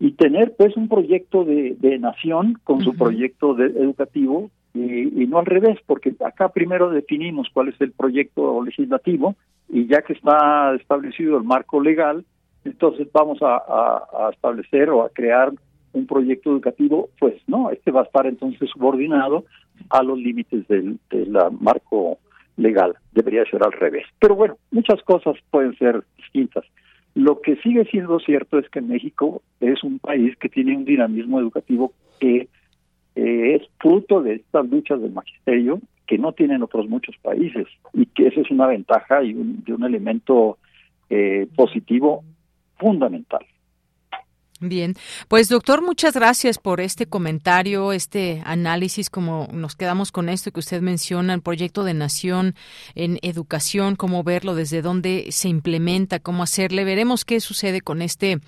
y tener pues un proyecto de, de nación con su proyecto de, educativo y, y, no al revés, porque acá primero definimos cuál es el proyecto legislativo y ya que está establecido el marco legal, entonces vamos a, a, a establecer o a crear un proyecto educativo, pues no, este va a estar entonces subordinado a los límites del, del marco legal, debería ser al revés. Pero bueno, muchas cosas pueden ser distintas. Lo que sigue siendo cierto es que México es un país que tiene un dinamismo educativo que eh, es fruto de estas luchas del magisterio que no tienen otros muchos países y que esa es una ventaja y un, de un elemento eh, positivo fundamental. Bien, pues doctor, muchas gracias por este comentario, este análisis, como nos quedamos con esto que usted menciona, el proyecto de nación en educación, cómo verlo, desde dónde se implementa, cómo hacerle. Veremos qué sucede con este,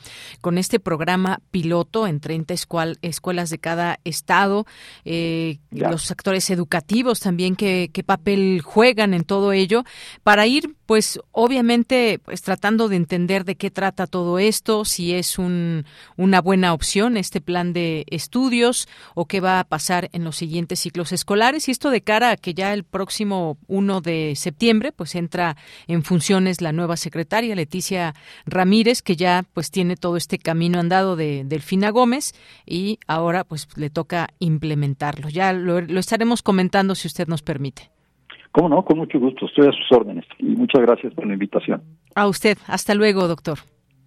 con este programa piloto en 30 escuelas de cada estado, eh, los actores educativos también, qué, qué papel juegan en todo ello, para ir, pues obviamente, pues tratando de entender de qué trata todo esto, si es un una buena opción este plan de estudios o qué va a pasar en los siguientes ciclos escolares y esto de cara a que ya el próximo 1 de septiembre pues entra en funciones la nueva secretaria Leticia Ramírez que ya pues tiene todo este camino andado de Delfina Gómez y ahora pues le toca implementarlo. Ya lo, lo estaremos comentando si usted nos permite. ¿Cómo no? Con mucho gusto. Estoy a sus órdenes. Y muchas gracias por la invitación. A usted. Hasta luego, doctor.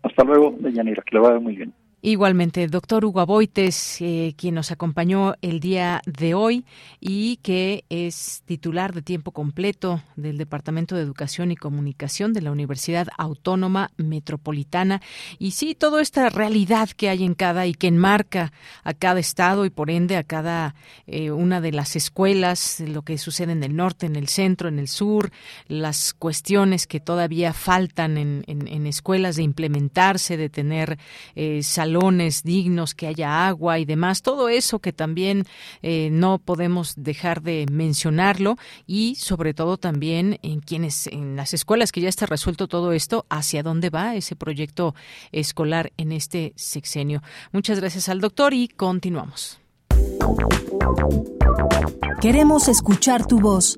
Hasta luego, Deyanira. Que le vaya muy bien. Igualmente, doctor Hugo Aboites, eh, quien nos acompañó el día de hoy y que es titular de tiempo completo del Departamento de Educación y Comunicación de la Universidad Autónoma Metropolitana. Y sí, toda esta realidad que hay en cada y que enmarca a cada estado y por ende a cada eh, una de las escuelas, lo que sucede en el norte, en el centro, en el sur, las cuestiones que todavía faltan en, escuelas de implementarse, de tener eh, dignos, que haya agua y demás, todo eso que también eh, no podemos dejar de mencionarlo y sobre todo también en quienes, en las escuelas que ya está resuelto todo esto, hacia dónde va ese proyecto escolar en este sexenio. Muchas gracias al doctor y continuamos. Queremos escuchar tu voz.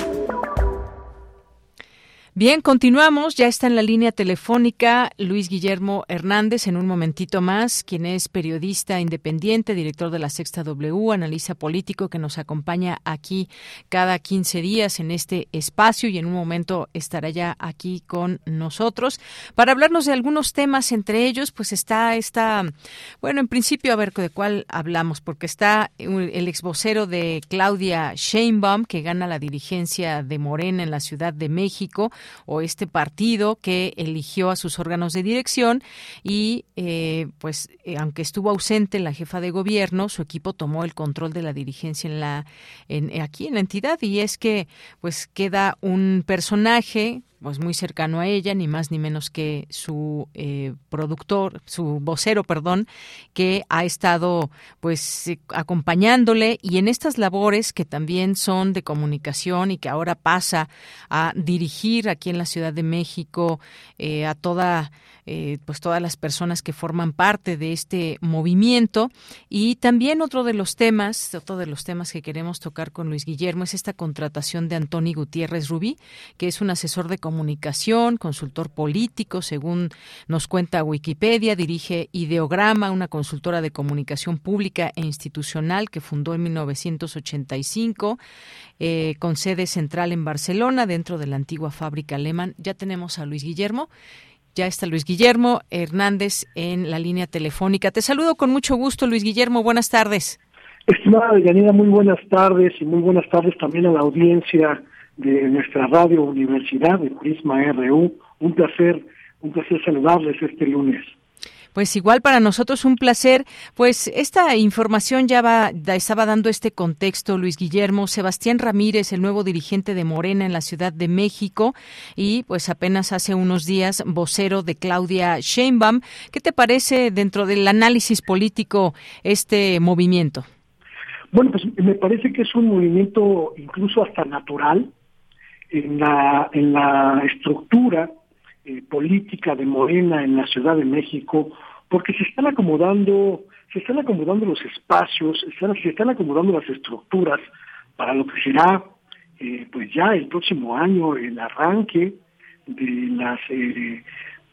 Bien, continuamos. Ya está en la línea telefónica Luis Guillermo Hernández en un momentito más, quien es periodista independiente, director de la Sexta W, analista político que nos acompaña aquí cada 15 días en este espacio y en un momento estará ya aquí con nosotros para hablarnos de algunos temas. Entre ellos, pues está esta, bueno, en principio a ver de cuál hablamos, porque está el ex vocero de Claudia Sheinbaum, que gana la dirigencia de Morena en la Ciudad de México o este partido que eligió a sus órganos de dirección y eh, pues eh, aunque estuvo ausente la jefa de gobierno su equipo tomó el control de la dirigencia en la en, aquí en la entidad. Y es que pues queda un personaje pues muy cercano a ella, ni más ni menos que su eh, productor, su vocero, perdón, que ha estado pues eh, acompañándole. Y en estas labores que también son de comunicación y que ahora pasa a dirigir aquí en la Ciudad de México eh, a toda eh, pues todas las personas que forman parte de este movimiento. Y también otro de los temas otro de los temas que queremos tocar con Luis Guillermo es esta contratación de Antoni Gutiérrez Rubí que es un asesor de comunicación comunicación, consultor político, según nos cuenta Wikipedia, dirige Ideograma, una consultora de comunicación pública e institucional que fundó en 1985, eh, con sede central en Barcelona, dentro de la antigua fábrica alemán. Ya tenemos a Luis Guillermo. Ya está Luis Guillermo Hernández en la línea telefónica. Te saludo con mucho gusto, Luis Guillermo. Buenas tardes. Estimada Yanina, muy buenas tardes y muy buenas tardes también a la audiencia de nuestra radio Universidad de Prisma RU. Un placer, un placer saludarles este lunes. Pues igual para nosotros un placer. Pues esta información ya va, estaba dando este contexto, Luis Guillermo. Sebastián Ramírez, el nuevo dirigente de Morena en la Ciudad de México y pues apenas hace unos días vocero de Claudia Sheinbaum. ¿Qué te parece dentro del análisis político este movimiento? Bueno, pues me parece que es un movimiento incluso hasta natural en la, en la estructura eh, política de Morena en la Ciudad de México, porque se están acomodando, se están acomodando los espacios, se están, acomodando las estructuras para lo que será eh, pues ya el próximo año el arranque de las eh,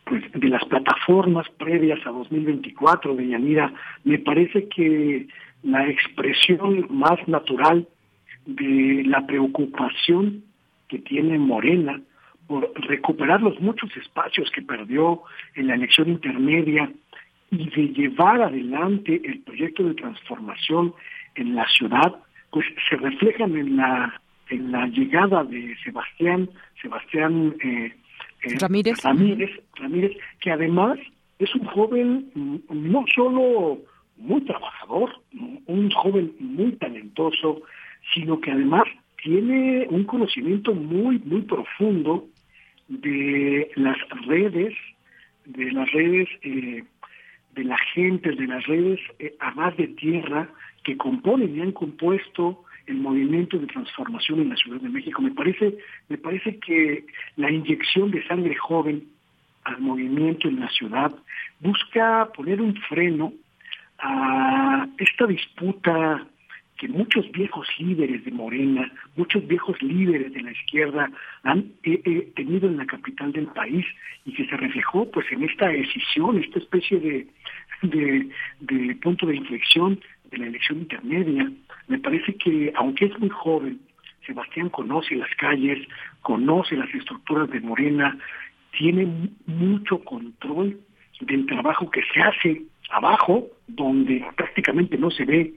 pues de las plataformas previas a 2024 de Yanira, me parece que la expresión más natural de la preocupación que tiene Morena por recuperar los muchos espacios que perdió en la elección intermedia y de llevar adelante el proyecto de transformación en la ciudad, pues se reflejan en la en la llegada de Sebastián Sebastián eh, eh, Ramírez. Ramírez Ramírez que además es un joven mm, no solo muy trabajador, un joven muy talentoso, sino que además tiene un conocimiento muy, muy profundo de las redes, de las redes eh, de la gente, de las redes eh, a más de tierra que componen y han compuesto el movimiento de transformación en la Ciudad de México. Me parece, me parece que la inyección de sangre joven al movimiento en la ciudad busca poner un freno a esta disputa que muchos viejos líderes de Morena, muchos viejos líderes de la izquierda han eh, eh, tenido en la capital del país y que se reflejó pues en esta decisión, esta especie de, de, de punto de inflexión de la elección intermedia. Me parece que aunque es muy joven, Sebastián conoce las calles, conoce las estructuras de Morena, tiene mucho control del trabajo que se hace abajo, donde prácticamente no se ve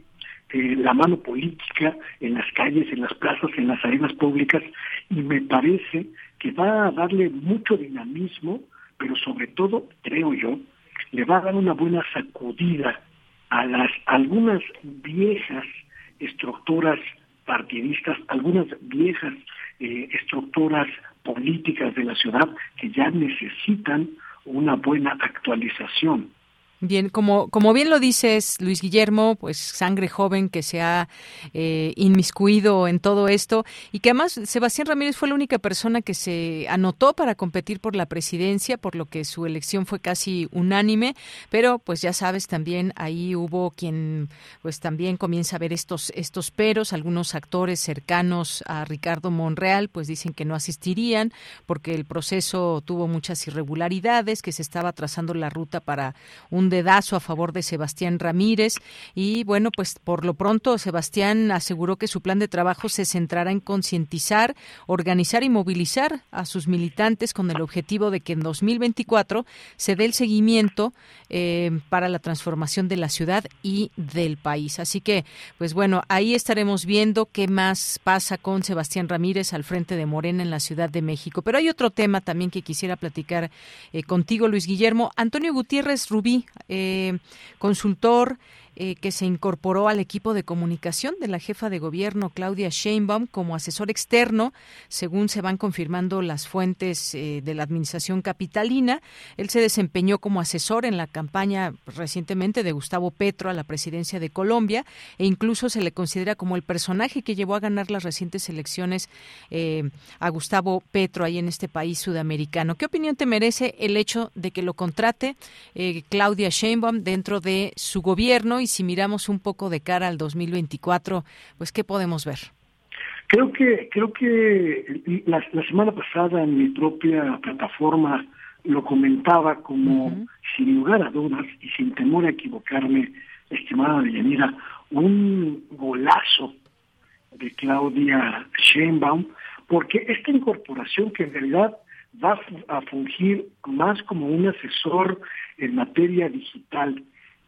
eh, la mano política en las calles, en las plazas, en las arenas públicas, y me parece que va a darle mucho dinamismo, pero sobre todo, creo yo, le va a dar una buena sacudida a las algunas viejas estructuras partidistas, algunas viejas eh, estructuras políticas de la ciudad que ya necesitan una buena actualización. Bien, como, como bien lo dices, Luis Guillermo, pues sangre joven que se ha eh, inmiscuido en todo esto y que además Sebastián Ramírez fue la única persona que se anotó para competir por la presidencia, por lo que su elección fue casi unánime, pero pues ya sabes, también ahí hubo quien pues también comienza a ver estos, estos peros, algunos actores cercanos a Ricardo Monreal pues dicen que no asistirían porque el proceso tuvo muchas irregularidades, que se estaba trazando la ruta para un dedazo a favor de Sebastián Ramírez y bueno, pues por lo pronto Sebastián aseguró que su plan de trabajo se centrará en concientizar, organizar y movilizar a sus militantes con el objetivo de que en 2024 se dé el seguimiento eh, para la transformación de la ciudad y del país. Así que, pues bueno, ahí estaremos viendo qué más pasa con Sebastián Ramírez al frente de Morena en la Ciudad de México. Pero hay otro tema también que quisiera platicar eh, contigo, Luis Guillermo. Antonio Gutiérrez Rubí, eh, consultor eh, que se incorporó al equipo de comunicación de la jefa de gobierno Claudia Sheinbaum como asesor externo, según se van confirmando las fuentes eh, de la administración capitalina. Él se desempeñó como asesor en la campaña recientemente de Gustavo Petro a la presidencia de Colombia e incluso se le considera como el personaje que llevó a ganar las recientes elecciones eh, a Gustavo Petro ahí en este país sudamericano. ¿Qué opinión te merece el hecho de que lo contrate Claudia Sheinbaum dentro de su gobierno y si miramos un poco de cara al 2024, pues ¿qué podemos ver? Creo que, creo que la, semana pasada en mi propia plataforma lo comentaba como, sin lugar a dudas y sin temor a equivocarme, estimada Deyanira, un golazo de Claudia Sheinbaum, porque esta incorporación que en realidad va a fungir más como un asesor en materia digital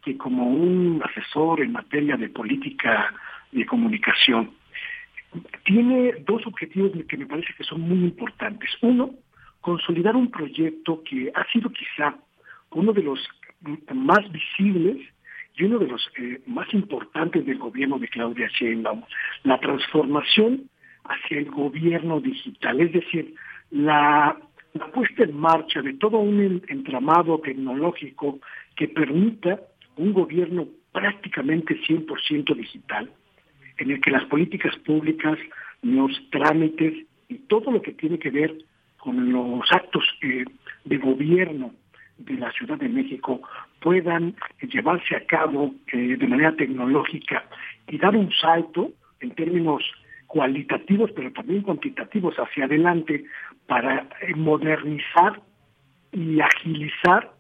que como un asesor en materia de política de comunicación. Tiene dos objetivos que me parece que son muy importantes. Uno, consolidar un proyecto que ha sido quizá uno de los más visibles y uno de los eh, más importantes del gobierno de Claudia Sheinbaum, la transformación hacia el gobierno digital, es decir, la, puesta en marcha de todo un entramado tecnológico que permita un gobierno prácticamente 100% digital, en el que las políticas públicas, los trámites y todo lo que tiene que ver con los actos eh, de gobierno de la Ciudad de México puedan llevarse a cabo eh, de manera tecnológica y dar un salto en términos cualitativos, pero también cuantitativos hacia adelante para eh, modernizar y agilizar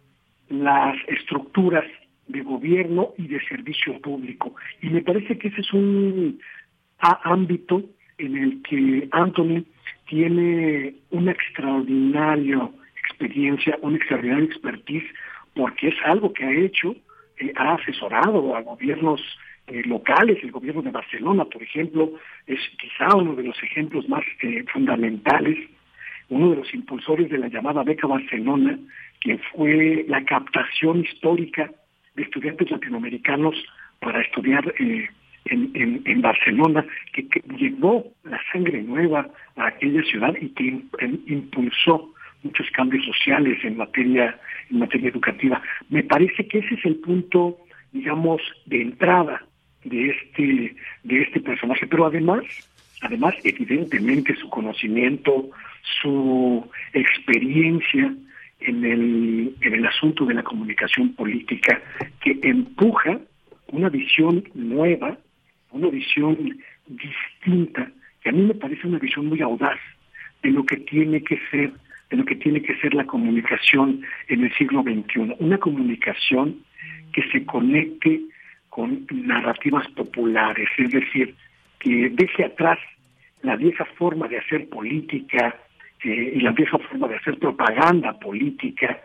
las estructuras de gobierno y de servicio público. Y me parece que ese es un ámbito en el que Anthony tiene una extraordinaria experiencia, una extraordinaria expertise, porque es algo que ha hecho, eh, ha asesorado a gobiernos eh, locales, el gobierno de Barcelona, por ejemplo, es quizá uno de los ejemplos más eh, fundamentales, uno de los impulsores de la llamada Beca Barcelona, que fue la captación histórica de estudiantes latinoamericanos para estudiar eh, en, Barcelona, que, llevó la sangre nueva a aquella ciudad y que impulsó muchos cambios sociales en materia en materia educativa. Me parece que ese es el punto, digamos, de entrada de este de este personaje, pero además además evidentemente su conocimiento, su experiencia en el, en el asunto de la comunicación política que empuja una visión nueva, una visión distinta, que a mí me parece una visión muy audaz de lo que tiene que ser, de lo que tiene que ser la comunicación en el siglo XXI. Una comunicación que se conecte con narrativas populares, es decir, que deje atrás la vieja forma de hacer política, y la vieja forma de hacer propaganda política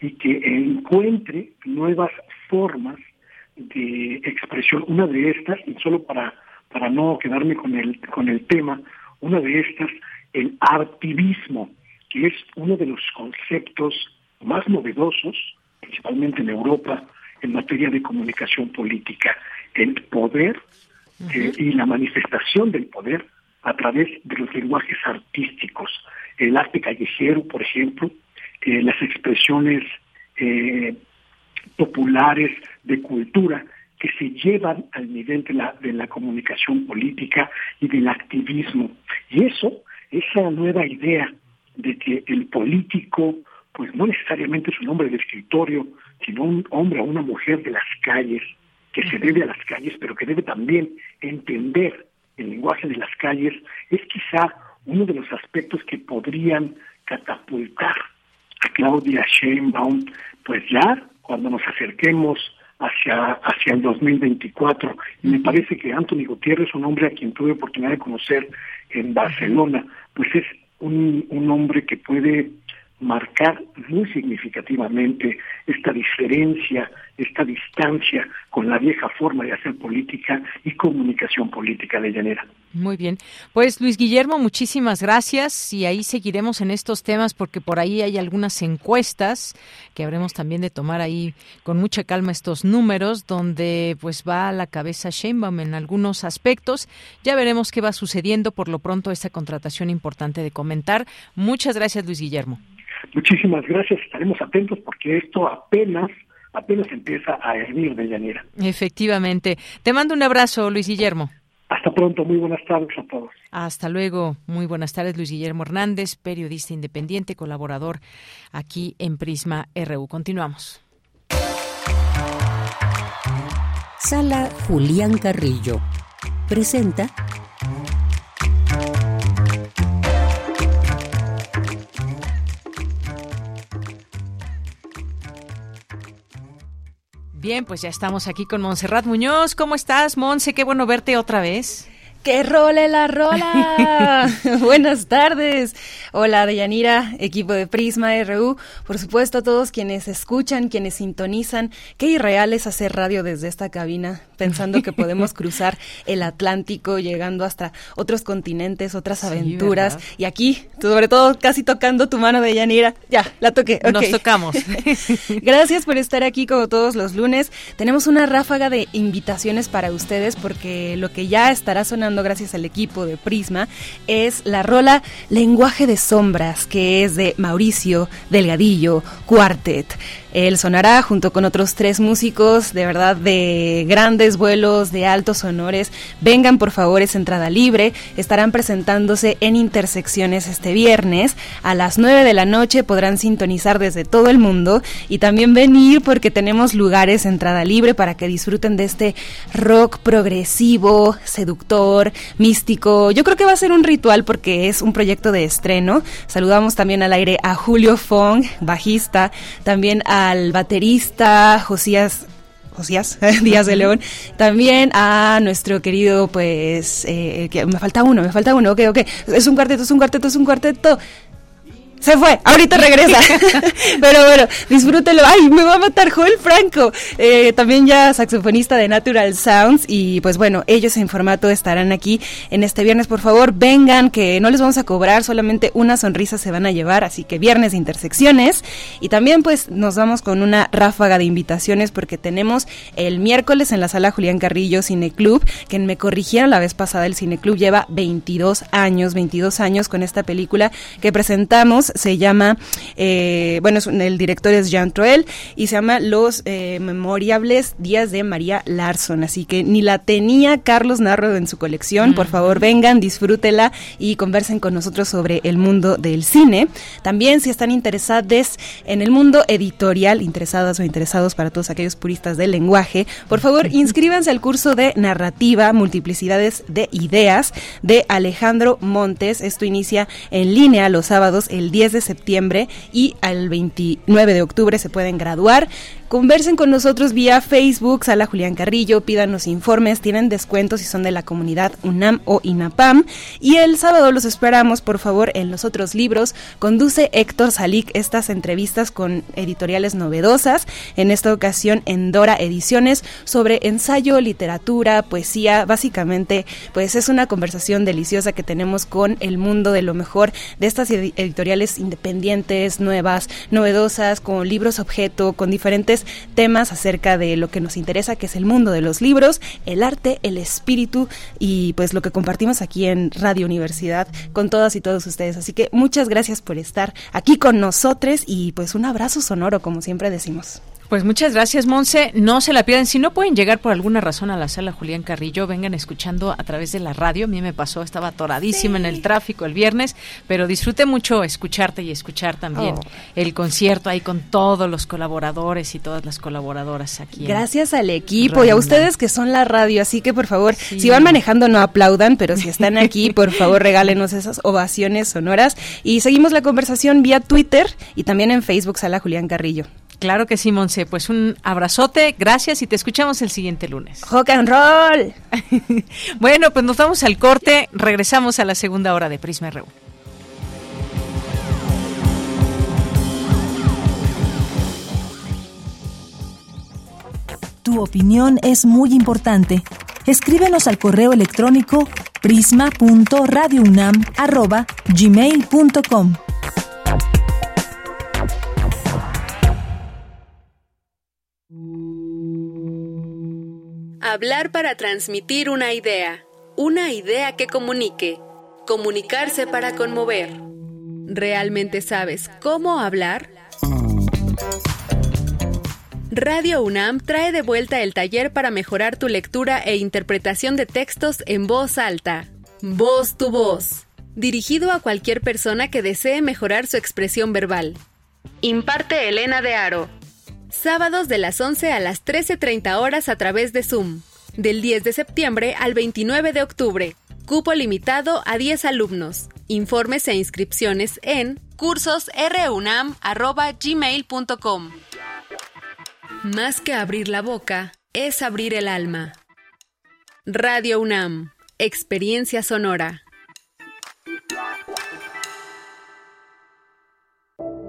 y que encuentre nuevas formas de expresión. Una de estas, y solo para, para no quedarme con el, con el tema, una de estas, el artivismo, que es uno de los conceptos más novedosos, principalmente en Europa, en materia de comunicación política, el poder eh, y la manifestación del poder a través de los lenguajes artísticos, el arte callejero, por ejemplo, eh, las expresiones eh, populares de cultura que se llevan al nivel de la, de la comunicación política y del activismo. Y eso, esa nueva idea de que el político, pues no necesariamente es un hombre de escritorio, sino un hombre o una mujer de las calles, que se debe a las calles, pero que debe también entender el lenguaje de las calles, es quizá uno de los aspectos que podrían catapultar a Claudia Sheinbaum, pues ya cuando nos acerquemos hacia, hacia el 2024. Y me parece que Anthony Gutiérrez, un hombre a quien tuve oportunidad de conocer en Barcelona, pues es un, un hombre que puede marcar muy significativamente esta diferencia, esta distancia con la vieja forma de hacer política y comunicación política de llanera. Muy bien. Pues Luis Guillermo, muchísimas gracias y ahí seguiremos en estos temas porque por ahí hay algunas encuestas que habremos también de tomar ahí con mucha calma estos números donde pues va a la cabeza Sheinbaum en algunos aspectos. Ya veremos qué va sucediendo por lo pronto esta contratación importante de comentar. Muchas gracias Luis Guillermo. Muchísimas gracias, estaremos atentos porque esto apenas apenas empieza a hervir de llanera. Efectivamente. Te mando un abrazo, Luis Guillermo. Hasta pronto, muy buenas tardes a todos. Hasta luego, muy buenas tardes, Luis Guillermo Hernández, periodista independiente, colaborador aquí en Prisma RU. Continuamos. Sala Julián Carrillo presenta Bien, pues ya estamos aquí con Montserrat Muñoz. ¿Cómo estás, Monse? Qué bueno verte otra vez. ¡Que role la rola! Buenas tardes. Hola, Deyanira, equipo de Prisma RU. Por supuesto, a todos quienes escuchan, quienes sintonizan. Qué irreal es hacer radio desde esta cabina, pensando que podemos cruzar el Atlántico, llegando hasta otros continentes, otras aventuras. y aquí, sobre todo, casi tocando tu mano, Deyanira. Ya, la toqué. Nos tocamos. Gracias por estar aquí como todos los lunes. Tenemos una ráfaga de invitaciones para ustedes porque lo que ya estará sonando gracias al equipo de Prisma es la rola Lenguaje de Sombras, que es de Mauricio Delgadillo Quartet. Él sonará junto con otros tres músicos, de verdad, de grandes vuelos, de altos honores. Vengan, por favor, es entrada libre. Estarán presentándose en intersecciones este viernes. A las 9 de la noche podrán sintonizar desde todo el mundo y también venir porque tenemos lugares entrada libre para que disfruten de este rock progresivo, seductor, místico. Yo creo que va a ser un ritual porque es un proyecto de estreno. Saludamos también al aire a Julio Fong, bajista, también a al baterista Josías Josías Díaz de León, también a nuestro querido, pues, eh, que me falta uno, me falta uno, ok, ok, es un cuarteto, es un cuarteto, es un cuarteto, se fue, ahorita regresa. Pero bueno, disfrútelo. Ay, me va a matar Joel Franco. Eh, también ya saxofonista de Natural Sounds. Y pues bueno, ellos en formato estarán aquí en este viernes. Por favor, vengan, que no les vamos a cobrar, solamente una sonrisa se van a llevar. Así que viernes de intersecciones. Y también pues nos vamos con una ráfaga de invitaciones porque tenemos el miércoles en la sala Julián Carrillo Cine Club, que me corrigieron la vez pasada, el Cine Club lleva 22 años, 22 años con esta película que presentamos se llama, eh, bueno, el director es Jean Troel y se llama Los eh, Memorables Días de María Larson. Así que ni la tenía Carlos Narro en su colección. Por favor, vengan, disfrútela y conversen con nosotros sobre el mundo del cine. También, si están interesados en el mundo editorial, interesadas o interesados para todos aquellos puristas del lenguaje, por favor, inscríbanse al curso de narrativa, multiplicidades de ideas de Alejandro Montes. Esto inicia en línea los sábados el 10 de septiembre y al 29 de octubre se pueden graduar. Conversen con nosotros vía Facebook, Sala Julián Carrillo, pídanos informes, tienen descuentos si son de la comunidad UNAM o INAPAM. Y el sábado los esperamos, por favor, en los otros libros. Conduce Héctor Salic estas entrevistas con editoriales novedosas, en esta ocasión en Dora Ediciones, sobre ensayo, literatura, poesía. Básicamente, pues es una conversación deliciosa que tenemos con el mundo de lo mejor de estas editoriales independientes, nuevas, novedosas, con libros objeto, con diferentes temas acerca de lo que nos interesa, que es el mundo de los libros, el arte, el espíritu y pues lo que compartimos aquí en Radio Universidad con todas y todos ustedes. Así que muchas gracias por estar aquí con nosotros y pues un abrazo sonoro, como siempre decimos. Pues muchas gracias, Monse. No se la pierdan. Si no pueden llegar por alguna razón a la sala Julián Carrillo, vengan escuchando a través de la radio. A mí me pasó, estaba atoradísima en el tráfico el viernes, pero disfrute mucho escucharte y escuchar también oh. el concierto ahí con todos los colaboradores y todas las colaboradoras aquí. Gracias al equipo y a ustedes que son la radio. Así que por favor, si van manejando no aplaudan, pero si están aquí, por favor regálenos esas ovaciones sonoras. Y seguimos la conversación vía Twitter y también en Facebook, Sala Julián Carrillo. Claro que sí, Monse. Pues un abrazote, gracias y te escuchamos el siguiente lunes. Rock and roll. bueno, pues nos vamos al corte, regresamos a la segunda hora de Prisma RU. Tu opinión es muy importante. Escríbenos al correo electrónico prisma.radiounam@gmail.com. Hablar para transmitir una idea. Una idea que comunique. Comunicarse para conmover. ¿Realmente sabes cómo hablar? Radio UNAM trae de vuelta el taller para mejorar tu lectura e interpretación de textos en voz alta. Voz tu voz. Dirigido a cualquier persona que desee mejorar su expresión verbal. Imparte Elena de Aro, sábados de las 11 a las 13.30 horas a través de Zoom, del 10 de septiembre al 29 de octubre. Cupo limitado a 10 alumnos. Informes e inscripciones en cursosrunam.gmail.com. Más que abrir la boca, es abrir el alma. Radio UNAM, Experiencia Sonora.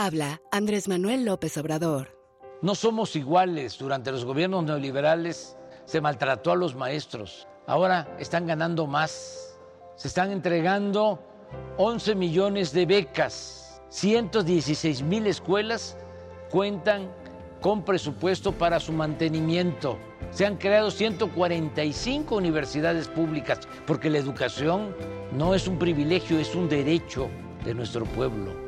Habla Andrés Manuel López Obrador. No somos iguales. Durante los gobiernos neoliberales se maltrató a los maestros. Ahora están ganando más. Se están entregando 11 millones de becas 116 mil escuelas cuentan con presupuesto para su mantenimiento. Se han creado 145 universidades públicas porque la educación no es un privilegio, es un derecho de nuestro pueblo.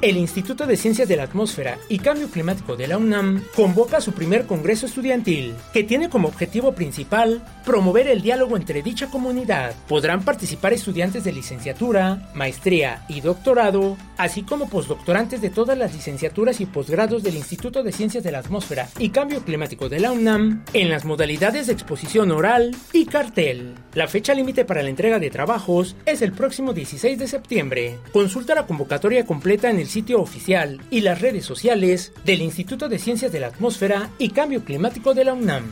El Instituto de Ciencias de la Atmósfera y Cambio Climático de la UNAM convoca su primer Congreso Estudiantil, que tiene como objetivo principal promover el diálogo entre dicha comunidad. Podrán participar estudiantes de licenciatura, maestría y doctorado, así como postdoctorantes de todas las licenciaturas y posgrados del Instituto de Ciencias de la Atmósfera y Cambio Climático de la UNAM en las modalidades de exposición oral y cartel. La fecha límite para la entrega de trabajos es el próximo 16 de septiembre. Consulta la convocatoria completa en el sitio oficial y las redes sociales del Instituto de Ciencias de la Atmósfera y Cambio Climático de la UNAM.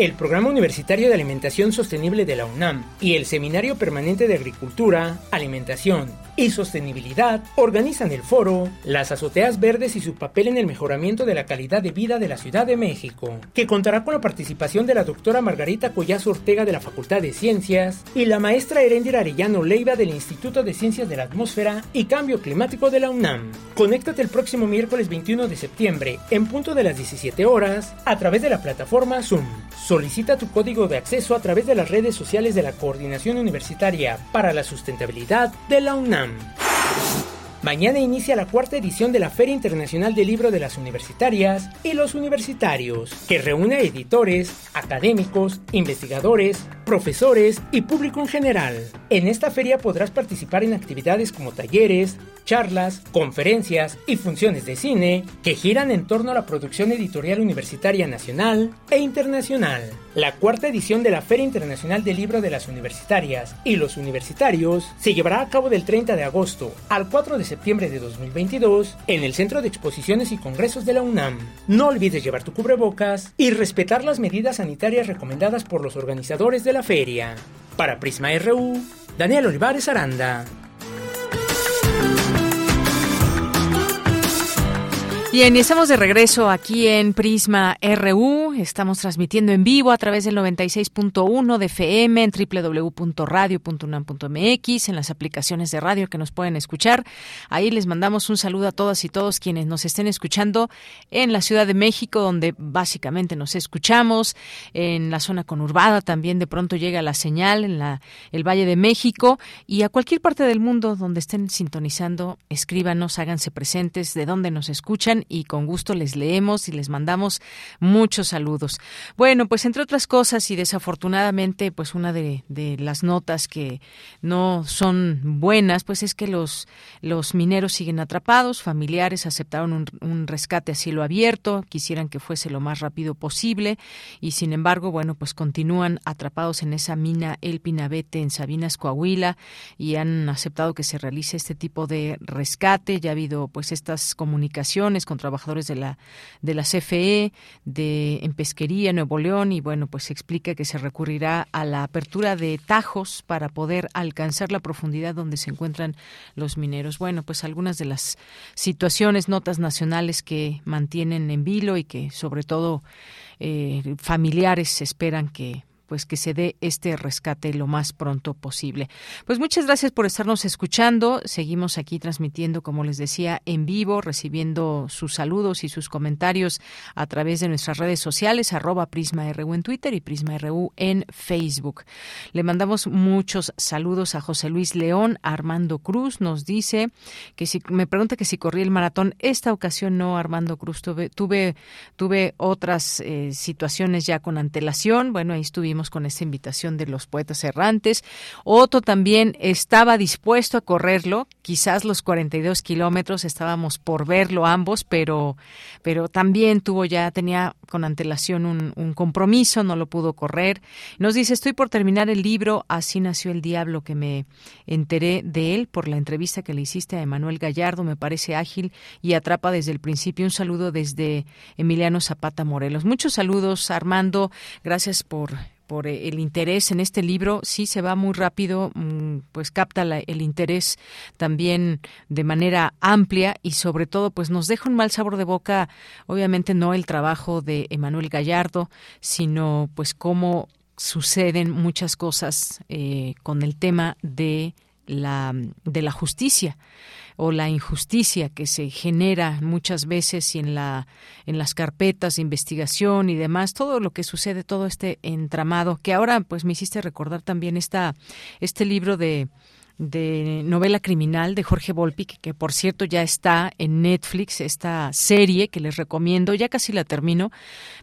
El Programa Universitario de Alimentación Sostenible de la UNAM y el Seminario Permanente de Agricultura, Alimentación y Sostenibilidad organizan el foro Las azoteas verdes y su papel en el mejoramiento de la calidad de vida de la Ciudad de México, que contará con la participación de la doctora Margarita Collazo Ortega de la Facultad de Ciencias y la maestra Erendira Arellano Leiva del Instituto de Ciencias de la Atmósfera y Cambio Climático de la UNAM. Conéctate el próximo miércoles 21 de septiembre en punto de las 17 horas a través de la plataforma Zoom. Solicita tu código de acceso a través de las redes sociales de la Coordinación Universitaria para la Sustentabilidad de la UNAM. Mañana inicia la cuarta edición de la Feria Internacional del Libro de las Universitarias y los Universitarios, que reúne a editores, académicos, investigadores, profesores y público en general. En esta feria podrás participar en actividades como talleres, charlas, conferencias y funciones de cine que giran en torno a la producción editorial universitaria nacional e internacional. La cuarta edición de la Feria Internacional del Libro de las Universitarias y los Universitarios se llevará a cabo del 30 de agosto al 4 de septiembre de 2022 en el Centro de Exposiciones y Congresos de la UNAM. No olvides llevar tu cubrebocas y respetar las medidas sanitarias recomendadas por los organizadores de la feria. Para Prisma RU, Daniel Olivares Aranda. Bien, y estamos de regreso aquí en Prisma RU. Estamos transmitiendo en vivo a través del 96.1 de FM en www.radio.unam.mx, en las aplicaciones de radio que nos pueden escuchar. Ahí les mandamos un saludo a todas y todos quienes nos estén escuchando en la Ciudad de México, donde básicamente nos escuchamos, en la zona conurbada también de pronto llega la señal, en la, el Valle de México y a cualquier parte del mundo donde estén sintonizando, escríbanos, háganse presentes de dónde nos escuchan y con gusto les leemos y les mandamos muchos saludos. Bueno, pues entre otras cosas y desafortunadamente, pues una de, las notas que no son buenas, pues es que los, los mineros siguen atrapados, familiares aceptaron un, un rescate a cielo abierto, quisieran que fuese lo más rápido posible y sin embargo, bueno, pues continúan atrapados en esa mina El Pinabete en Sabinas, Coahuila y han aceptado que se realice este tipo de rescate. Ya ha habido pues estas comunicaciones con trabajadores de la de la CFE, de en pesquería Nuevo León y bueno, pues se explica que se recurrirá a la apertura de tajos para poder alcanzar la profundidad donde se encuentran los mineros. Bueno, pues algunas de las situaciones, notas nacionales que mantienen en vilo y que sobre todo eh, familiares esperan que pues que se dé este rescate lo más pronto posible. Pues muchas gracias por estarnos escuchando. Seguimos aquí transmitiendo, como les decía, en vivo, recibiendo sus saludos y sus comentarios a través de nuestras redes sociales, arroba PrismaRU en Twitter y PrismaRU en Facebook. Le mandamos muchos saludos a José Luis León, Armando Cruz nos dice que si me pregunta que si corrí el maratón, esta ocasión no, Armando Cruz, tuve, tuve, tuve otras eh, situaciones ya con antelación. Bueno, ahí estuvimos con esta invitación de los poetas errantes. Otto también estaba dispuesto a correrlo, quizás los 42 kilómetros, estábamos por verlo ambos, pero, pero también tuvo ya, tenía con antelación un, un compromiso, no lo pudo correr. Nos dice, estoy por terminar el libro, así nació el diablo, que me enteré de él por la entrevista que le hiciste a Emanuel Gallardo, me parece ágil y atrapa desde el principio. Un saludo desde Emiliano Zapata Morelos. Muchos saludos, Armando. Gracias por por eh, el interés en este libro, sí se va muy rápido, mm, pues capta el interés también de manera amplia y sobre todo pues nos deja un mal sabor de boca, obviamente no el trabajo de Emanuel Gallardo, sino pues cómo suceden muchas cosas eh, con el tema de la, de la justicia o la injusticia que se genera muchas veces y en la en las carpetas de investigación y demás todo lo que sucede todo este entramado que ahora pues me hiciste recordar también esta este libro de de novela criminal de Jorge Volpi, que, por cierto ya está en Netflix, esta serie que les recomiendo, ya casi la termino,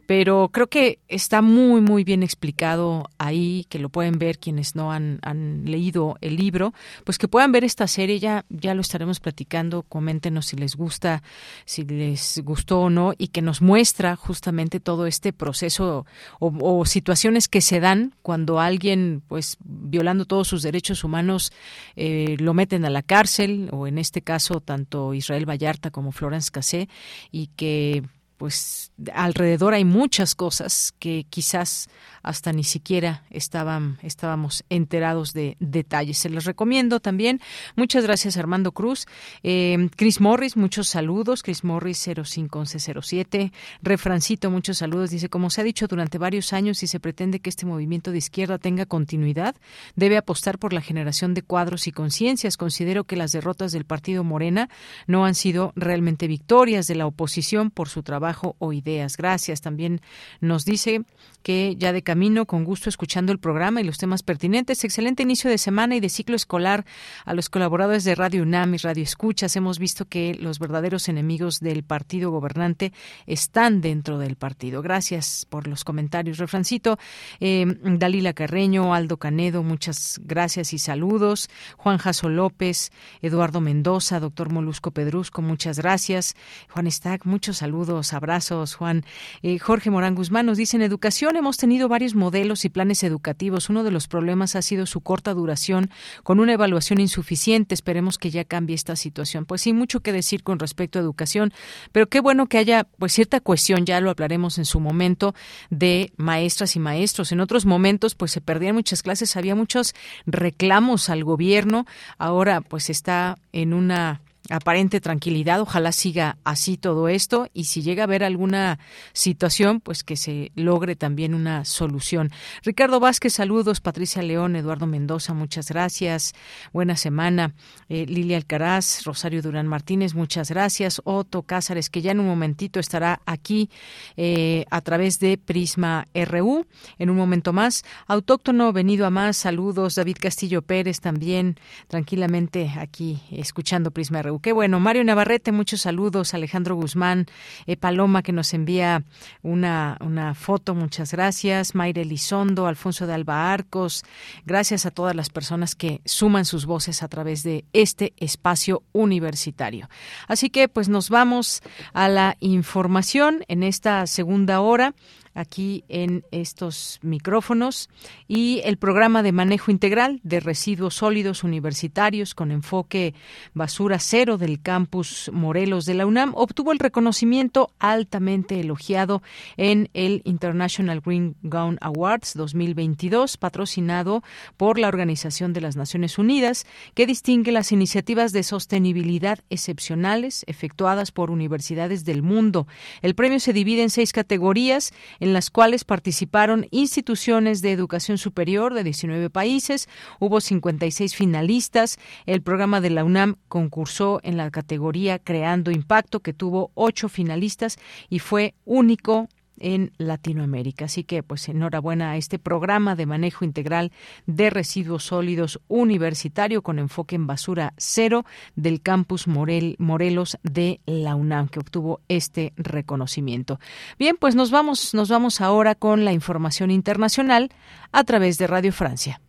pero creo que está muy, muy bien explicado ahí, que lo pueden ver quienes no han, han leído el libro, pues que puedan ver esta serie, ya, ya lo estaremos platicando, coméntenos si les gusta, si les gustó o no, y que nos muestra justamente todo este proceso o, o situaciones que se dan cuando alguien, pues violando todos sus derechos humanos, eh, lo meten a la cárcel, o en este caso tanto Israel Vallarta como Florence Cassé, y que pues alrededor hay muchas cosas que quizás hasta ni siquiera estaban, estábamos enterados de detalles. Se les recomiendo también. Muchas gracias Armando Cruz. Eh, Chris Morris, muchos saludos. Chris Morris 051107. Refrancito, muchos saludos. Dice, como se ha dicho durante varios años, si se pretende que este movimiento de izquierda tenga continuidad, debe apostar por la generación de cuadros y conciencias. Considero que las derrotas del partido Morena no han sido realmente victorias de la oposición por su trabajo o ideas. Gracias. También nos dice que ya de camino, con gusto escuchando el programa y los temas pertinentes. Excelente inicio de semana y de ciclo escolar a los colaboradores de Radio UNAM y Radio Escuchas. Hemos visto que los verdaderos enemigos del partido gobernante están dentro del partido. Gracias por los comentarios. Refrancito, eh, Dalila Carreño, Aldo Canedo, muchas gracias y saludos. Juan Jaso López, Eduardo Mendoza, doctor Molusco Pedrusco, muchas gracias. Juan Stack, muchos saludos, abrazos, Juan. Eh, Jorge Morán Guzmán nos dice en educación hemos tenido varios modelos y planes educativos. Uno de los problemas ha sido su corta duración con una evaluación insuficiente. Esperemos que ya cambie esta situación. Pues sí, mucho que decir con respecto a educación, pero qué bueno que haya pues cierta cuestión, ya lo hablaremos en su momento, de maestras y maestros. En otros momentos pues se perdían muchas clases, había muchos reclamos al gobierno. Ahora pues está en una aparente tranquilidad. Ojalá siga así todo esto y si llega a haber alguna situación, pues que se logre también una solución. Ricardo Vázquez, saludos. Patricia León, Eduardo Mendoza, muchas gracias. Buena semana. Eh, Lilia Alcaraz, Rosario Durán Martínez, muchas gracias. Otto Cázares, que ya en un momentito estará aquí eh, a través de Prisma RU. En un momento más. Autóctono, venido a más. Saludos. David Castillo Pérez también, tranquilamente aquí escuchando Prisma RU. Qué bueno. Mario Navarrete, muchos saludos. Alejandro Guzmán, eh, Paloma, que nos envía una, una foto, muchas gracias. Mayre Elizondo, Alfonso de Alba Arcos. Gracias a todas las personas que suman sus voces a través de este espacio universitario. Así que, pues nos vamos a la información en esta segunda hora aquí en estos micrófonos y el programa de manejo integral de residuos sólidos universitarios con enfoque basura cero del campus Morelos de la UNAM obtuvo el reconocimiento altamente elogiado en el International Green Gown Awards 2022 patrocinado por la Organización de las Naciones Unidas que distingue las iniciativas de sostenibilidad excepcionales efectuadas por universidades del mundo. El premio se divide en seis categorías las cuales participaron instituciones de educación superior de 19 países. Hubo 56 finalistas. El programa de la UNAM concursó en la categoría Creando Impacto, que tuvo ocho finalistas y fue único en Latinoamérica. Así que, pues, enhorabuena a este programa de manejo integral de residuos sólidos universitario con enfoque en basura cero del campus Morel, Morelos de la UNAM, que obtuvo este reconocimiento. Bien, pues nos vamos, nos vamos ahora con la información internacional a través de Radio Francia.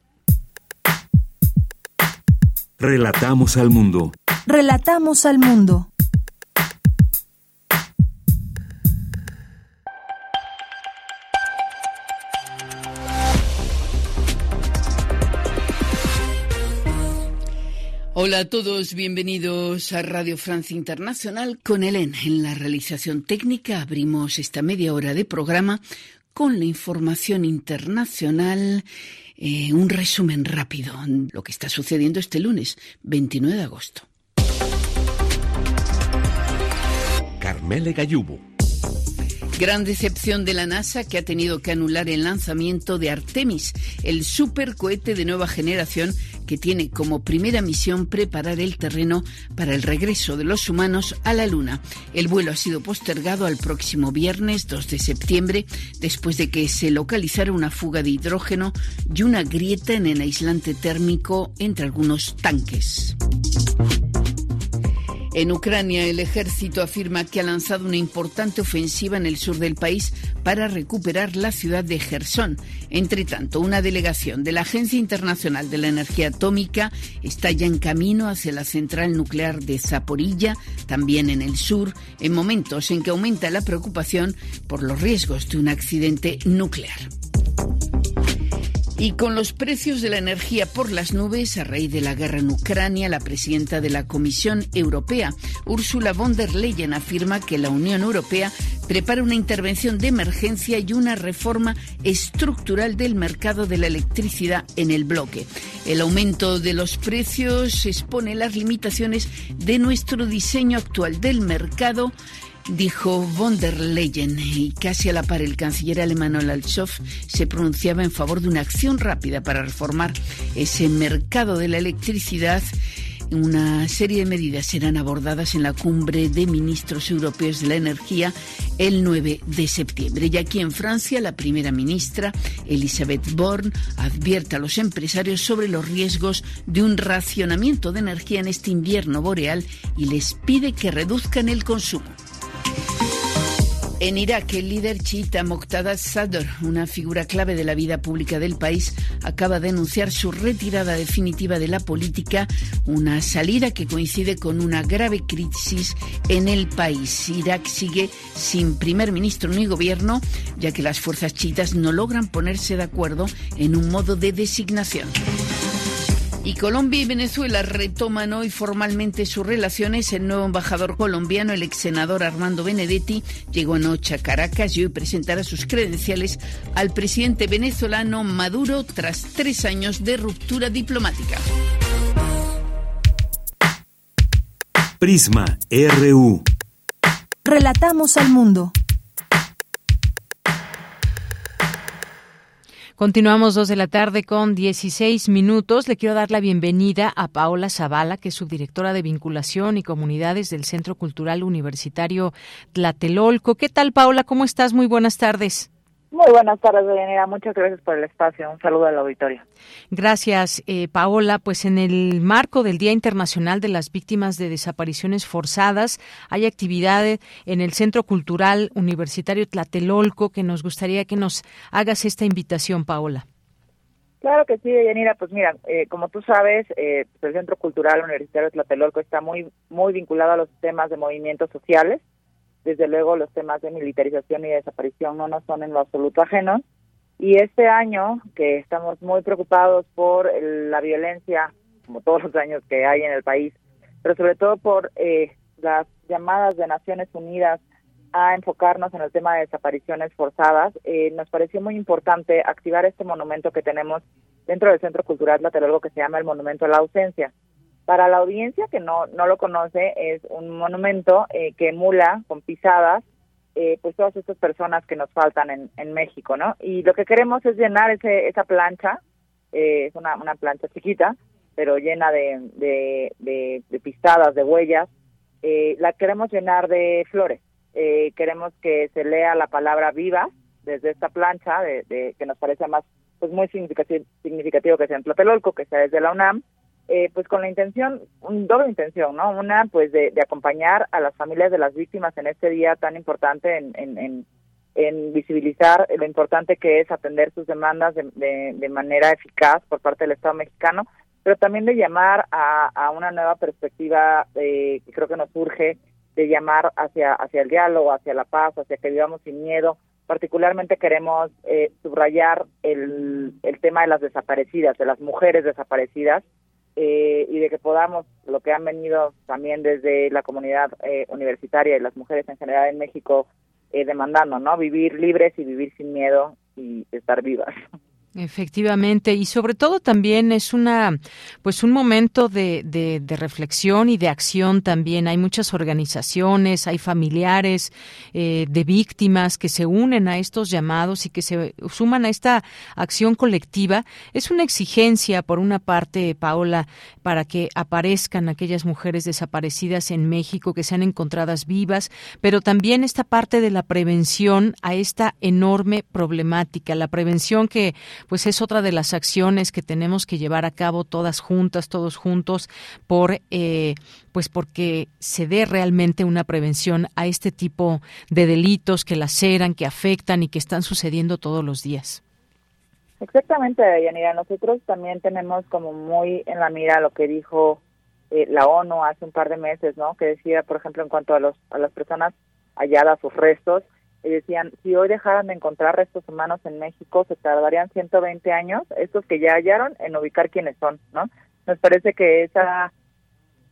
Relatamos al mundo. Relatamos al mundo. Hola a todos, bienvenidos a Radio Francia Internacional con Helen. En la realización técnica abrimos esta media hora de programa con la información internacional. Eh, un resumen rápido, lo que está sucediendo este lunes, 29 de agosto. Carmele Gallubo. Gran decepción de la NASA que ha tenido que anular el lanzamiento de Artemis, el supercohete de nueva generación que tiene como primera misión preparar el terreno para el regreso de los humanos a la Luna. El vuelo ha sido postergado al próximo viernes 2 de septiembre después de que se localizara una fuga de hidrógeno y una grieta en el aislante térmico entre algunos tanques. En Ucrania, el ejército afirma que ha lanzado una importante ofensiva en el sur del país para recuperar la ciudad de Gerson. Entre tanto, una delegación de la Agencia Internacional de la Energía Atómica está ya en camino hacia la central nuclear de Zaporilla, también en el sur, en momentos en que aumenta la preocupación por los riesgos de un accidente nuclear. Y con los precios de la energía por las nubes a raíz de la guerra en Ucrania, la presidenta de la Comisión Europea, Ursula von der Leyen, afirma que la Unión Europea prepara una intervención de emergencia y una reforma estructural del mercado de la electricidad en el bloque. El aumento de los precios expone las limitaciones de nuestro diseño actual del mercado dijo von der Leyen y casi a la par el canciller alemán Olaf Scholz se pronunciaba en favor de una acción rápida para reformar ese mercado de la electricidad. Una serie de medidas serán abordadas en la cumbre de ministros europeos de la energía el 9 de septiembre. Y aquí en Francia, la primera ministra, Elisabeth Borne, advierte a los empresarios sobre los riesgos de un racionamiento de energía en este invierno boreal y les pide que reduzcan el consumo. En Irak, el líder chiita Moqtada Sadr, una figura clave de la vida pública del país, acaba de anunciar su retirada definitiva de la política, una salida que coincide con una grave crisis en el país. Irak sigue sin primer ministro ni gobierno, ya que las fuerzas chiitas no logran ponerse de acuerdo en un modo de designación. Y Colombia y Venezuela retoman hoy formalmente sus relaciones. El nuevo embajador colombiano, el ex senador Armando Benedetti, llegó anoche a Caracas y hoy presentará sus credenciales al presidente venezolano Maduro tras tres años de ruptura diplomática. Prisma RU. Relatamos al mundo. Continuamos dos de la tarde con 16 minutos. Le quiero dar la bienvenida a Paola Zavala, que es subdirectora de vinculación y comunidades del Centro Cultural Universitario Tlatelolco. ¿Qué tal, Paola? ¿Cómo estás? Muy buenas tardes. Muy buenas tardes, Deyanira. Muchas gracias por el espacio. Un saludo al auditorio. Gracias, eh, Paola. Pues en el marco del Día Internacional de las Víctimas de Desapariciones Forzadas, hay actividades en el Centro Cultural Universitario Tlatelolco que nos gustaría que nos hagas esta invitación, Paola. Claro que sí, Deyanira. Pues mira, eh, como tú sabes, eh, pues el Centro Cultural Universitario Tlatelolco está muy, muy vinculado a los temas de movimientos sociales desde luego los temas de militarización y desaparición no nos son en lo absoluto ajenos. Y este año, que estamos muy preocupados por la violencia, como todos los años que hay en el país, pero sobre todo por eh, las llamadas de Naciones Unidas a enfocarnos en el tema de desapariciones forzadas, eh, nos pareció muy importante activar este monumento que tenemos dentro del Centro Cultural Lateral, que se llama el Monumento a la Ausencia. Para la audiencia que no, no lo conoce, es un monumento eh, que emula con pisadas eh, pues todas estas personas que nos faltan en, en México, ¿no? Y lo que queremos es llenar ese, esa plancha, eh, es una, una plancha chiquita, pero llena de, de, de, pisadas, de huellas, la queremos llenar de flores. queremos que se lea la palabra viva desde esta plancha, de, que nos parece más, pues muy significativo, significativo que sea en Tlatelolco, que sea desde la UNAM, eh, pues con la intención, un doble intención, ¿no? Una, pues de, acompañar a las familias de las víctimas en este día tan importante en, visibilizar lo importante que es atender sus demandas de, de, manera eficaz por parte del Estado mexicano, pero también de llamar a, una nueva perspectiva eh, que creo que nos urge de llamar hacia, hacia el diálogo, hacia la paz, hacia que vivamos sin miedo. Particularmente queremos eh, subrayar el, el tema de las desaparecidas, de las mujeres desaparecidas, eh, y de que podamos, lo que han venido también desde la comunidad eh, universitaria y las mujeres en general en México eh, demandando, ¿no? Vivir libres y vivir sin miedo y estar vivas. Efectivamente, y sobre todo también es una, pues un momento de, de, reflexión y de acción también. Hay muchas organizaciones, hay familiares eh, de víctimas que se unen a estos llamados y que se suman a esta acción colectiva. Es una exigencia, por una parte, Paola, para que aparezcan aquellas mujeres desaparecidas en México, que sean encontradas vivas, pero también esta parte de la prevención a esta enorme problemática, la prevención que pues es otra de las acciones que tenemos que llevar a cabo todas juntas, todos juntos, por eh, pues porque se dé realmente una prevención a este tipo de delitos que laceran, que afectan y que están sucediendo todos los días. Exactamente, Yanira. Nosotros también tenemos como muy en la mira lo que dijo eh, la ONU hace un par de meses, ¿no? Que decía, por ejemplo, en cuanto a los a las personas halladas sus restos, y decían, si hoy dejaran de encontrar restos humanos en México, se tardarían 120 años, estos que ya hallaron, en ubicar quiénes son, ¿no? Nos parece que esa,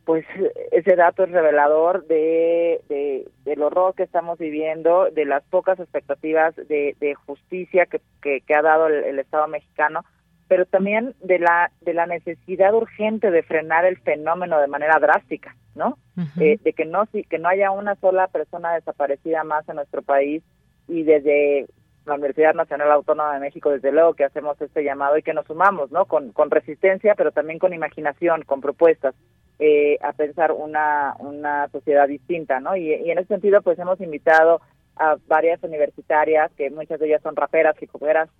pues, ese dato es revelador de, de del horror que estamos viviendo, de las pocas expectativas de, de justicia que, que, ha dado el, Estado mexicano, pero también de la, de la necesidad urgente de frenar el fenómeno de manera drástica. ¿no? Eh, de que no que no haya una sola persona desaparecida más en nuestro país y desde la Universidad Nacional Autónoma de México, desde luego que hacemos este llamado y que nos sumamos, ¿no? Con, con resistencia, pero también con imaginación, con propuestas, eh, a pensar una, una sociedad distinta, ¿no? Y, en ese sentido, pues hemos invitado a varias universitarias, que muchas de ellas son raperas,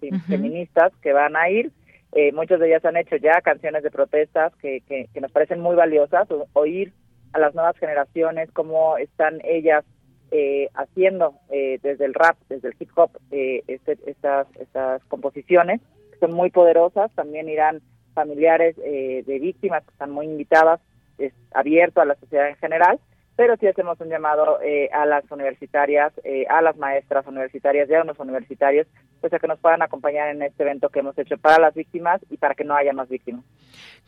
y uh feministas, que van a ir. Eh, muchas de ellas han hecho ya canciones de protestas que, que, nos parecen muy valiosas, oír a las nuevas generaciones, cómo están ellas eh, haciendo eh, desde el rap, desde el hip hop, eh, este, estas, estas composiciones, que son muy poderosas, también irán familiares de víctimas que están muy invitadas, es abierto a la sociedad en general, pero sí hacemos un llamado a las universitarias, a las maestras universitarias y a los universitarios, pues a que nos puedan acompañar en este evento que hemos hecho para las víctimas y para que no haya más víctimas.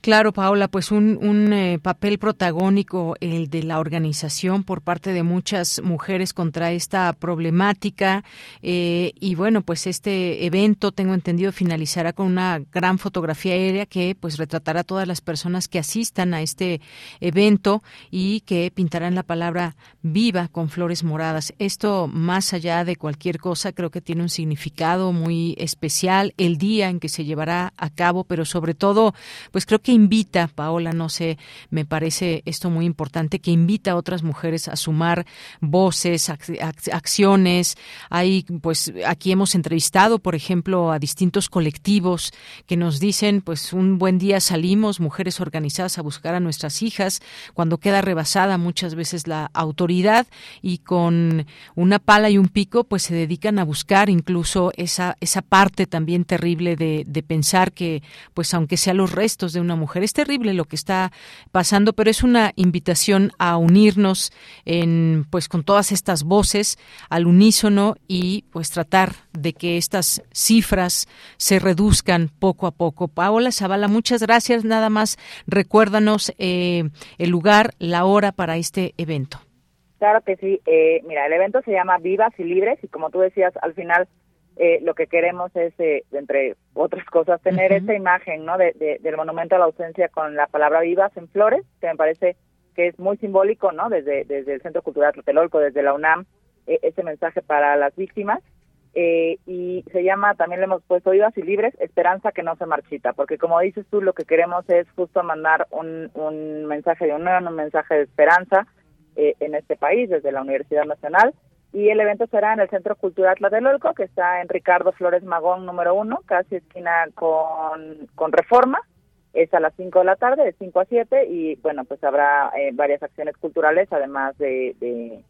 Claro, Paola, pues un, un eh, papel protagónico el de la organización por parte de muchas mujeres contra esta problemática eh, y bueno, pues este evento tengo entendido finalizará con una gran fotografía aérea que pues retratará a todas las personas que asistan a este evento y que pintarán la palabra viva con flores moradas. Esto más allá de cualquier cosa creo que tiene un significado muy especial el día en que se llevará a cabo, pero sobre todo, pues creo que invita, Paola, no sé, me parece esto muy importante, que invita a otras mujeres a sumar voces, acciones. Hay, pues aquí hemos entrevistado, por ejemplo, a distintos colectivos que nos dicen, pues un buen día salimos, mujeres organizadas, a buscar a nuestras hijas, cuando queda rebasada muchas veces la autoridad y con una pala y un pico, pues se dedican a buscar incluso esa, esa parte también terrible de, pensar que, pues aunque sea los restos de una mujer, es terrible lo que está pasando, pero es una invitación a unirnos en, pues con todas estas voces al unísono y pues tratar de que estas cifras se reduzcan poco a poco. Paola Zavala, muchas gracias. Nada más recuérdanos eh, el lugar, la hora para este evento. Claro que sí. Eh, mira, el evento se llama Vivas y Libres y como tú decías, al final eh, lo que queremos es, eh, entre otras cosas, tener esta imagen ¿no? De, del monumento a la ausencia con la palabra vivas en flores, que me parece que es muy simbólico, ¿no? Desde, desde el Centro Cultural Tlatelolco, desde la UNAM, ese mensaje para las víctimas. y se llama, también le hemos puesto vivas y libres, esperanza que no se marchita, porque como dices tú, lo que queremos es justo mandar un, un mensaje de unión, un mensaje de esperanza, eh, en este país desde la Universidad Nacional y el evento será en el Centro Cultural Tlatelolco, que está en Ricardo Flores Magón número uno, casi esquina con, con Reforma. Es a las 5 de la tarde, de 5 a 7, y bueno, pues habrá eh, varias acciones culturales, además de, de,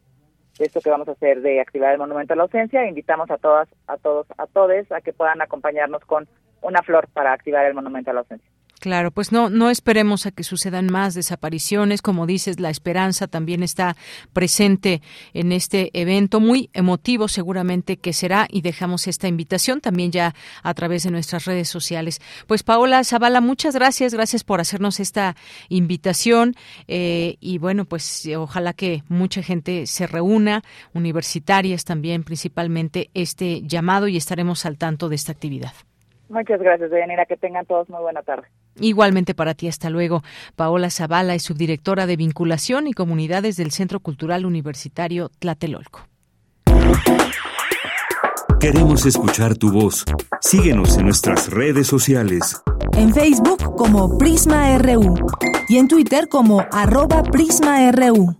esto que vamos a hacer de activar el Monumento a la Ausencia. Invitamos a todas, a todos, a todes a que puedan acompañarnos con una flor para activar el Monumento a la Ausencia. Claro, pues no, no esperemos a que sucedan más desapariciones. Como dices, la esperanza también está presente en este evento, muy emotivo seguramente que será, y dejamos esta invitación también ya a través de nuestras redes sociales. Pues Paola Zavala, muchas gracias, gracias por hacernos esta invitación eh, y bueno, pues ojalá que mucha gente se reúna, universitarias también principalmente, este llamado y estaremos al tanto de esta actividad. Muchas gracias, Deyanira. Que tengan todos muy buena tarde. Igualmente para ti, hasta luego. Paola Zavala es subdirectora de Vinculación y Comunidades del Centro Cultural Universitario Tlatelolco. Queremos escuchar tu voz. Síguenos en nuestras redes sociales. En Facebook como Prisma RU y en Twitter como arroba PrismaRU.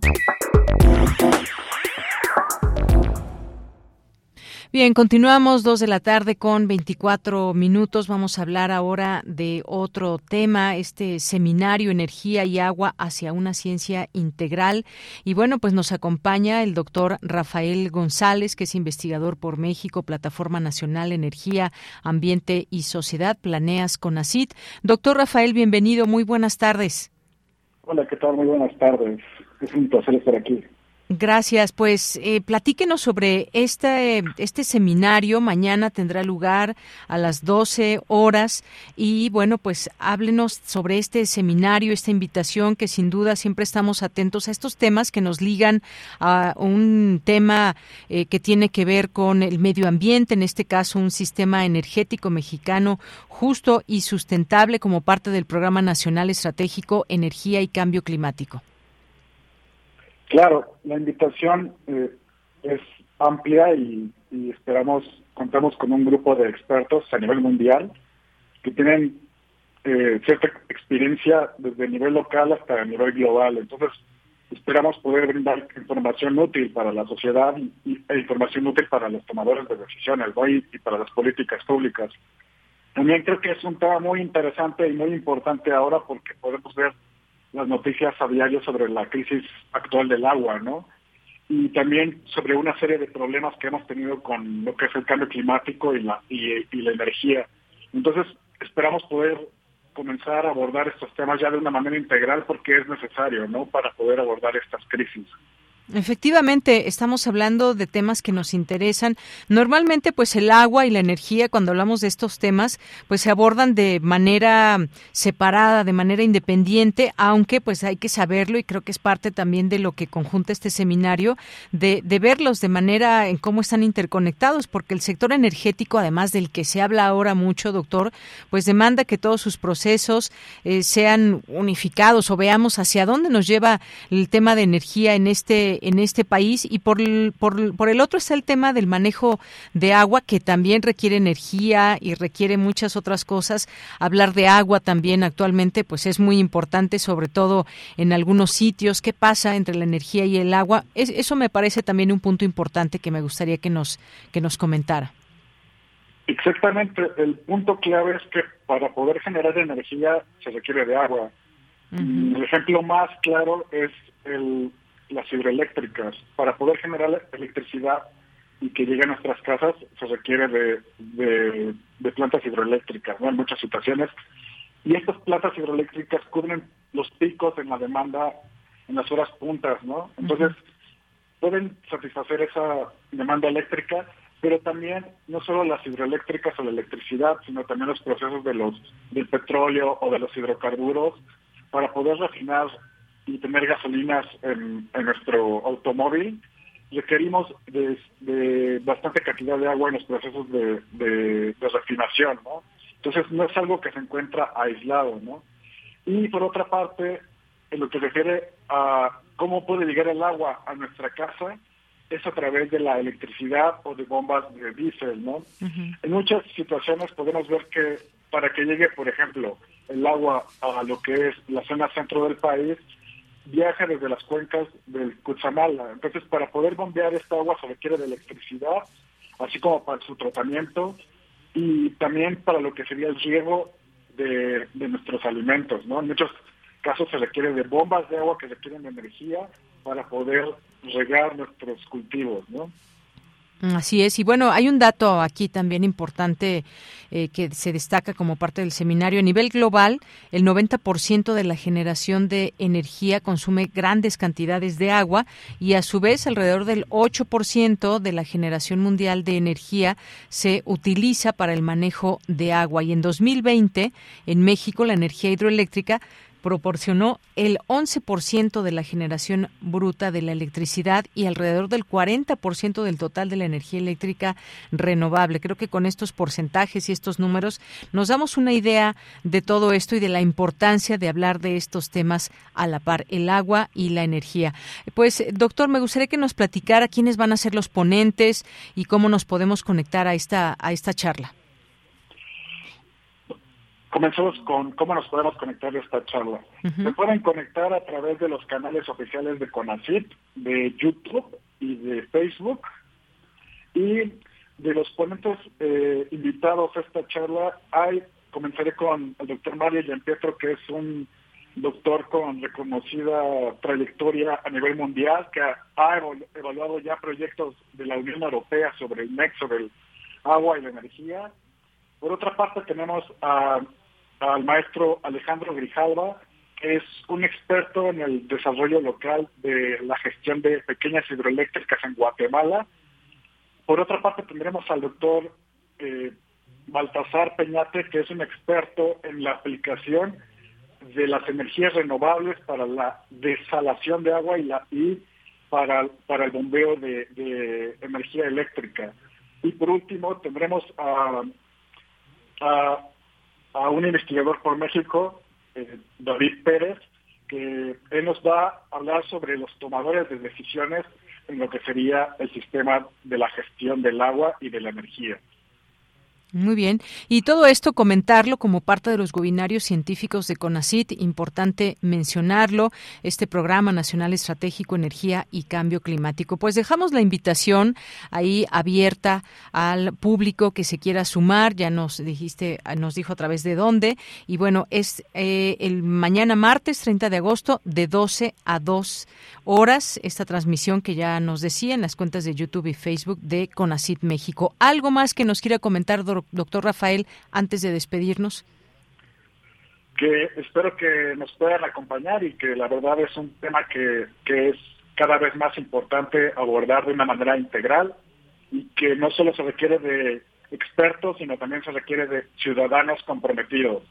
Bien, continuamos dos de la tarde con 24 minutos. Vamos a hablar ahora de otro tema, este seminario Energía y Agua hacia una ciencia integral. Y bueno, pues nos acompaña el doctor Rafael González, que es investigador por México, Plataforma Nacional Energía, Ambiente y Sociedad, Planeas con ACID. Doctor Rafael, bienvenido, muy buenas tardes. Hola, ¿qué tal? Muy buenas tardes. Es un placer estar aquí. Gracias. Pues eh, platíquenos sobre este, este seminario. Mañana tendrá lugar a las 12 horas. Y bueno, pues háblenos sobre este seminario, esta invitación que sin duda siempre estamos atentos a estos temas que nos ligan a un tema eh, que tiene que ver con el medio ambiente, en este caso un sistema energético mexicano justo y sustentable como parte del Programa Nacional Estratégico Energía y Cambio Climático. Claro, la invitación eh, es amplia y, esperamos, contamos con un grupo de expertos a nivel mundial que tienen eh, cierta experiencia desde el nivel local hasta el nivel global. Entonces, esperamos poder brindar información útil para la sociedad y, e información útil para los tomadores de decisiones y, para las políticas públicas. También creo que es un tema muy interesante y muy importante ahora porque podemos ver las noticias a diario sobre la crisis actual del agua, ¿no? Y también sobre una serie de problemas que hemos tenido con lo que es el cambio climático y la, y, la energía. Entonces, esperamos poder comenzar a abordar estos temas ya de una manera integral porque es necesario, ¿no? Para poder abordar estas crisis. Efectivamente, estamos hablando de temas que nos interesan. Normalmente, pues el agua y la energía, cuando hablamos de estos temas, pues se abordan de manera separada, de manera independiente, aunque pues hay que saberlo y creo que es parte también de lo que conjunta este seminario, de, de verlos de manera en cómo están interconectados, porque el sector energético, además del que se habla ahora mucho, doctor, pues demanda que todos sus procesos eh, sean unificados o veamos hacia dónde nos lleva el tema de energía en este en este país y por el, por, por el otro está el tema del manejo de agua que también requiere energía y requiere muchas otras cosas. Hablar de agua también actualmente pues es muy importante, sobre todo en algunos sitios. ¿Qué pasa entre la energía y el agua? eso me parece también un punto importante que me gustaría que nos, que nos comentara. Exactamente, el punto clave es que para poder generar energía se requiere de agua. El ejemplo más claro es el, las hidroeléctricas. Para poder generar electricidad y que llegue a nuestras casas se requiere de, de, plantas hidroeléctricas, ¿no? En muchas situaciones. Y estas plantas hidroeléctricas cubren los picos en la demanda en las horas puntas, ¿no? Entonces, pueden satisfacer esa demanda eléctrica, pero también no solo las hidroeléctricas o la electricidad, sino también los procesos de los del petróleo o de los hidrocarburos para poder refinar y tener gasolinas en, nuestro automóvil, requerimos de, bastante cantidad de agua en los procesos de, de, refinación, ¿no? Entonces no es algo que se encuentra aislado, ¿no? Y por otra parte, en lo que refiere a cómo puede llegar el agua a nuestra casa, es a través de la electricidad o de bombas de diésel, ¿no? En muchas situaciones podemos ver que para que llegue, por ejemplo, el agua a lo que es la zona centro del país, viaja desde las cuencas del Cutzamala. Entonces, para poder bombear esta agua se requiere de electricidad, así como para su tratamiento y también para lo que sería el riego de, de nuestros alimentos, ¿no? En muchos casos se requiere de bombas de agua que requieren de energía para poder regar nuestros cultivos, ¿no? Así es, y bueno, hay un dato aquí también importante eh, que se destaca como parte del seminario. A nivel global, el 90% de la generación de energía consume grandes cantidades de agua y a su vez alrededor del 8% de la generación mundial de energía se utiliza para el manejo de agua. Y en 2020, en México, la energía hidroeléctrica proporcionó el 11% de la generación bruta de la electricidad y alrededor del 40% del total de la energía eléctrica renovable. Creo que con estos porcentajes y estos números nos damos una idea de todo esto y de la importancia de hablar de estos temas a la par, el agua y la energía. Pues, doctor, me gustaría que nos platicara quiénes van a ser los ponentes y cómo nos podemos conectar a esta, a esta charla. Comenzamos con cómo nos podemos conectar a esta charla. Se pueden conectar a través de los canales oficiales de CONACYT, de YouTube y de Facebook. Y de los ponentes eh, invitados a esta charla, hay, comenzaré con el doctor Mario Gianpietro, que es un doctor con reconocida trayectoria a nivel mundial, que ha evaluado ya proyectos de la Unión Europea sobre el nexo del agua y la energía. Por otra parte, tenemos a al maestro Alejandro Grijalva, que es un experto en el desarrollo local de la gestión de pequeñas hidroeléctricas en Guatemala. Por otra parte, tendremos al doctor eh, Baltasar Peñate, que es un experto en la aplicación de las energías renovables para la desalación de agua y, la, y para, para el bombeo de, de energía eléctrica. Y por último, tendremos a, a a un investigador por México, eh, David Pérez, que él nos va a hablar sobre los tomadores de decisiones en lo que sería el sistema de la gestión del agua y de la energía. Muy bien. Y todo esto comentarlo como parte de los webinarios científicos de CONACIT, importante mencionarlo, este programa nacional estratégico Energía y Cambio Climático. Pues dejamos la invitación ahí abierta al público que se quiera sumar, ya nos dijiste, nos dijo a través de dónde, y bueno, es eh, el mañana martes 30 de agosto de 12 a 2 horas esta transmisión que ya nos decía en las cuentas de YouTube y Facebook de CONACIT México. ¿Algo más que nos quiera comentar, doctor Rafael, antes de despedirnos? Que espero que nos puedan acompañar y que la verdad es un tema que, que es cada vez más importante abordar de una manera integral y que no solo se requiere de expertos, sino también se requiere de ciudadanos comprometidos.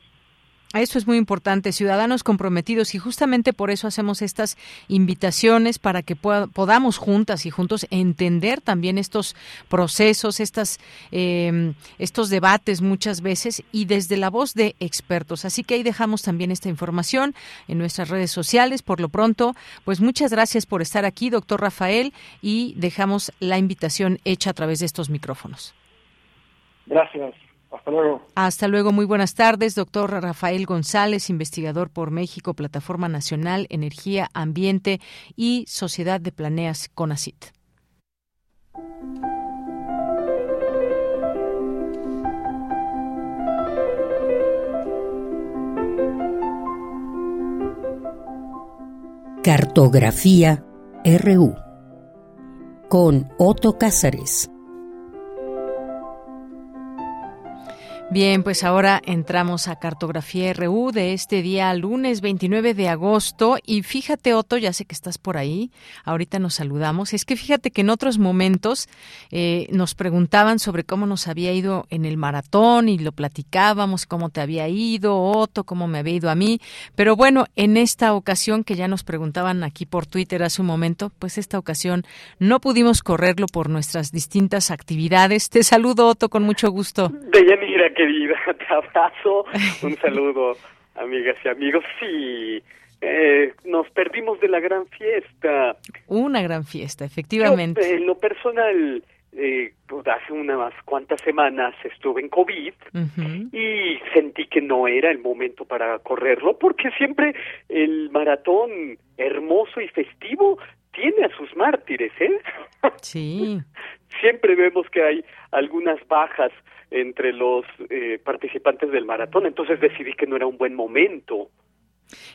Eso es muy importante, ciudadanos comprometidos y justamente por eso hacemos estas invitaciones para que podamos juntas y juntos entender también estos procesos, estas, eh, estos debates muchas veces y desde la voz de expertos. Así que ahí dejamos también esta información en nuestras redes sociales. Por lo pronto, pues muchas gracias por estar aquí, doctor Rafael, y dejamos la invitación hecha a través de estos micrófonos. Gracias. Hasta luego. Hasta luego. Muy buenas tardes, doctor Rafael González, investigador por México, Plataforma Nacional, Energía, Ambiente y Sociedad de Planeas CONACIT. Cartografía RU con Otto Cázares. Bien, pues ahora entramos a Cartografía RU de este día lunes 29 de agosto. Y fíjate Otto, ya sé que estás por ahí, ahorita nos saludamos, es que fíjate que en otros momentos eh, nos preguntaban sobre cómo nos había ido en el maratón y lo platicábamos, cómo te había ido Otto, cómo me había ido a mí, pero bueno, en esta ocasión que ya nos preguntaban aquí por Twitter hace un momento, pues esta ocasión no pudimos correrlo por nuestras distintas actividades. Te saludo Otto con mucho gusto querida, te abrazo, un saludo, amigas y amigos. Sí, eh, nos perdimos de la gran fiesta. Una gran fiesta, efectivamente. en lo personal, eh, pues, hace unas cuantas semanas estuve en COVID y sentí que no era el momento para correrlo porque siempre el maratón hermoso y festivo tiene a sus mártires, ¿eh? Sí. siempre vemos que hay algunas bajas entre los eh, participantes del maratón, entonces decidí que no era un buen momento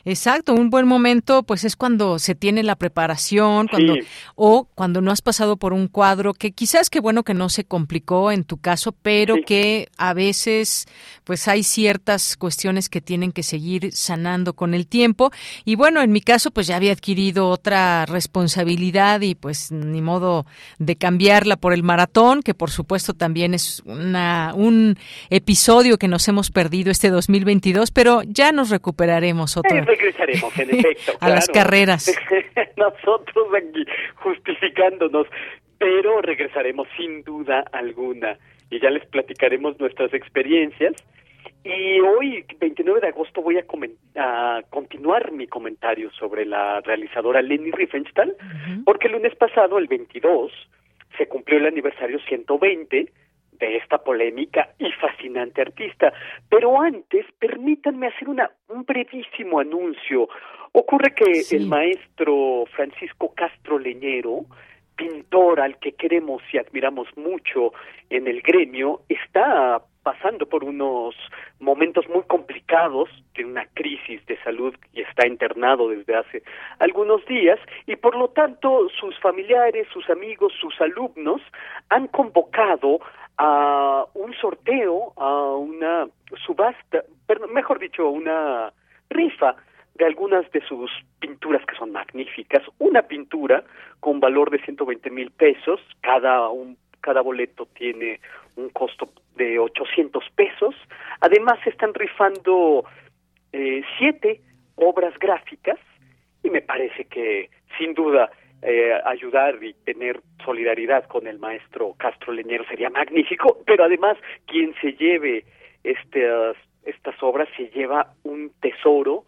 Exacto, un buen momento pues es cuando se tiene la preparación, cuando o cuando no has pasado por un cuadro que quizás que bueno que no se complicó en tu caso, pero que a veces pues hay ciertas cuestiones que tienen que seguir sanando con el tiempo. Y bueno, en mi caso pues ya había adquirido otra responsabilidad y pues ni modo de cambiarla por el maratón, que por supuesto también es una un episodio que nos hemos perdido este 2022, pero ya nos recuperaremos regresaremos, en efecto. a las carreras. Nosotros aquí justificándonos, pero regresaremos sin duda alguna y ya les platicaremos nuestras experiencias. Y hoy, 29 de agosto, voy a, a continuar mi comentario sobre la realizadora Leni Riefenstahl, porque el lunes pasado, el 22, se cumplió el aniversario 120 de esta polémica y fascinante artista. Pero antes, permítanme hacer una, un brevísimo anuncio. Ocurre que el maestro Francisco Castro Leñero, pintor al que queremos y admiramos mucho en el gremio, está pasando por unos momentos muy complicados de una crisis de salud y está internado desde hace algunos días y por lo tanto sus familiares, sus amigos, sus alumnos han convocado a un sorteo, a una subasta, mejor dicho, una rifa de algunas de sus pinturas que son magníficas. Una pintura con valor de 120 mil pesos, cada, un, cada boleto tiene un costo de 800 pesos. Además, están rifando eh, siete obras gráficas y me parece que, sin duda, eh, ayudar y tener solidaridad con el maestro Castro Leñero sería magnífico, pero además quien se lleve estas, estas obras se lleva un tesoro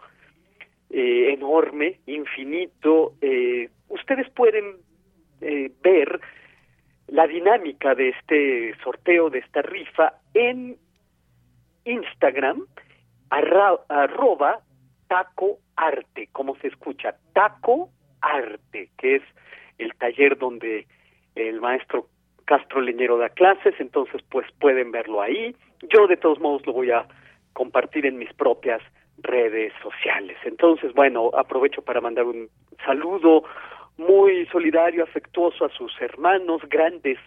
eh, enorme, infinito. Eh, ustedes pueden ver la dinámica de este sorteo, de esta rifa, en Instagram, arroba taco arte, como se escucha, taco arte, que es el taller donde el maestro Castro Leñero da clases, entonces pues pueden verlo ahí. Yo de todos modos lo voy a compartir en mis propias redes sociales. Entonces, bueno, aprovecho para mandar un saludo muy solidario, afectuoso a sus hermanos, grandes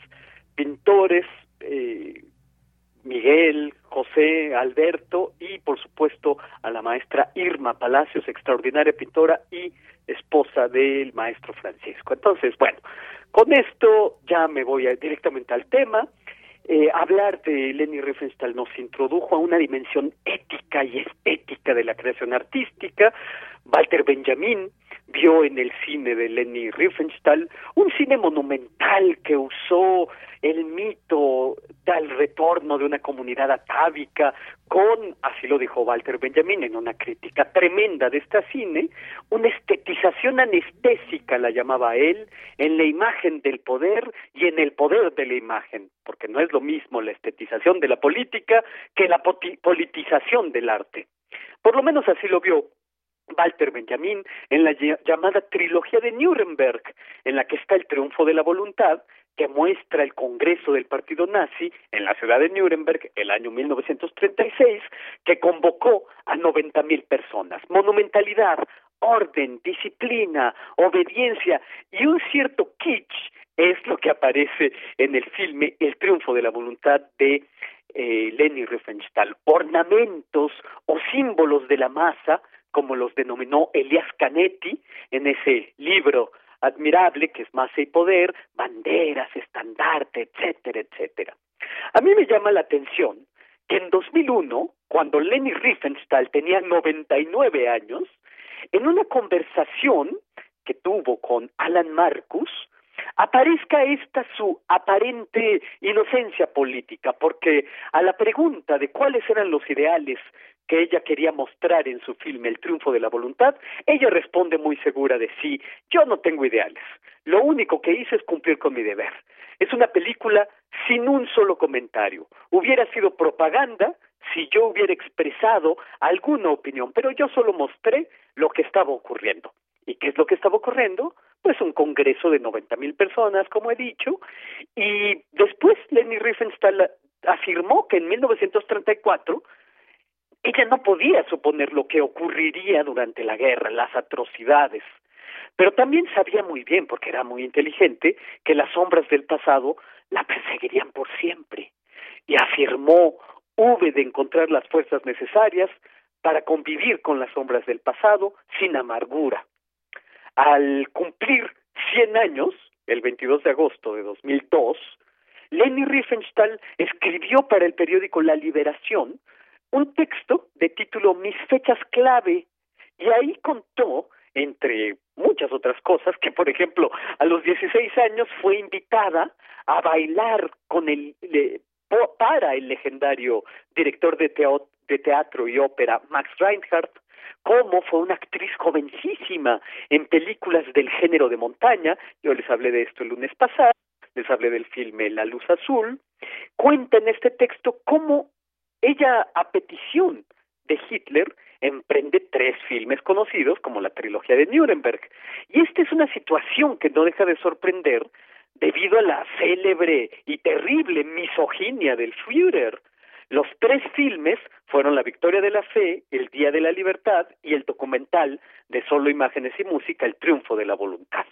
pintores, eh, Miguel, José, Alberto y por supuesto a la maestra Irma Palacios, extraordinaria pintora y esposa del maestro Francisco. Entonces, bueno, con esto ya me voy directamente al tema. eh, hablar de Leni Riefenstahl nos introdujo a una dimensión ética y estética de la creación artística. Walter Benjamin vio en el cine de Leni Riefenstahl un cine monumental que usó el mito del retorno de una comunidad atávica con, así lo dijo Walter Benjamin en una crítica tremenda de este cine, una estetización anestésica, la llamaba él, en la imagen del poder y en el poder de la imagen, porque no es lo mismo la estetización de la política que la politización del arte. Por lo menos así lo vio Walter Benjamin en la llamada trilogía de Nuremberg, en la que está el triunfo de la voluntad, que muestra el Congreso del Partido Nazi en la ciudad de Nuremberg el año 1936, que convocó a 90 mil personas. Monumentalidad, orden, disciplina, obediencia y un cierto kitsch es lo que aparece en el filme El triunfo de la voluntad de eh, Leni Riefenstahl. Ornamentos o símbolos de la masa como los denominó Elias Canetti en ese libro admirable que es Masa y Poder, banderas, estandarte, etcétera, etcétera. A mí me llama la atención que en 2001, cuando Leni Riefenstahl tenía 99 años, en una conversación que tuvo con Alan Marcus, aparezca esta su aparente inocencia política, porque a la pregunta de cuáles eran los ideales que ella quería mostrar en su filme El triunfo de la voluntad, ella responde muy segura de sí, yo no tengo ideales, lo único que hice es cumplir con mi deber. Es una película sin un solo comentario. Hubiera sido propaganda si yo hubiera expresado alguna opinión, pero yo solo mostré lo que estaba ocurriendo. ¿Y qué es lo que estaba ocurriendo? Pues un congreso de 90 mil personas, como he dicho, y después Leni Riefenstahl afirmó que en 1934 ella no podía suponer lo que ocurriría durante la guerra, las atrocidades, pero también sabía muy bien, porque era muy inteligente, que las sombras del pasado la perseguirían por siempre, y afirmó hube de encontrar las fuerzas necesarias para convivir con las sombras del pasado sin amargura. Al cumplir 100 años, el 22 de agosto de 2002, Leni Riefenstahl escribió para el periódico La Liberación un texto de título Mis fechas clave. Y ahí contó entre muchas otras cosas que por ejemplo a los 16 años fue invitada a bailar con el para el legendario director de teatro, de teatro y ópera Max Reinhardt como fue una actriz jovencísima en películas del género de montaña, yo les hablé de esto el lunes pasado, les hablé del filme La Luz Azul, cuenta en este texto cómo ella, a petición de Hitler, emprende tres filmes conocidos como la trilogía de Nuremberg. Y esta es una situación que no deja de sorprender debido a la célebre y terrible misoginia del Führer. Los tres filmes fueron La Victoria de la Fe, El Día de la Libertad y el documental de Solo Imágenes y Música, El Triunfo de la Voluntad.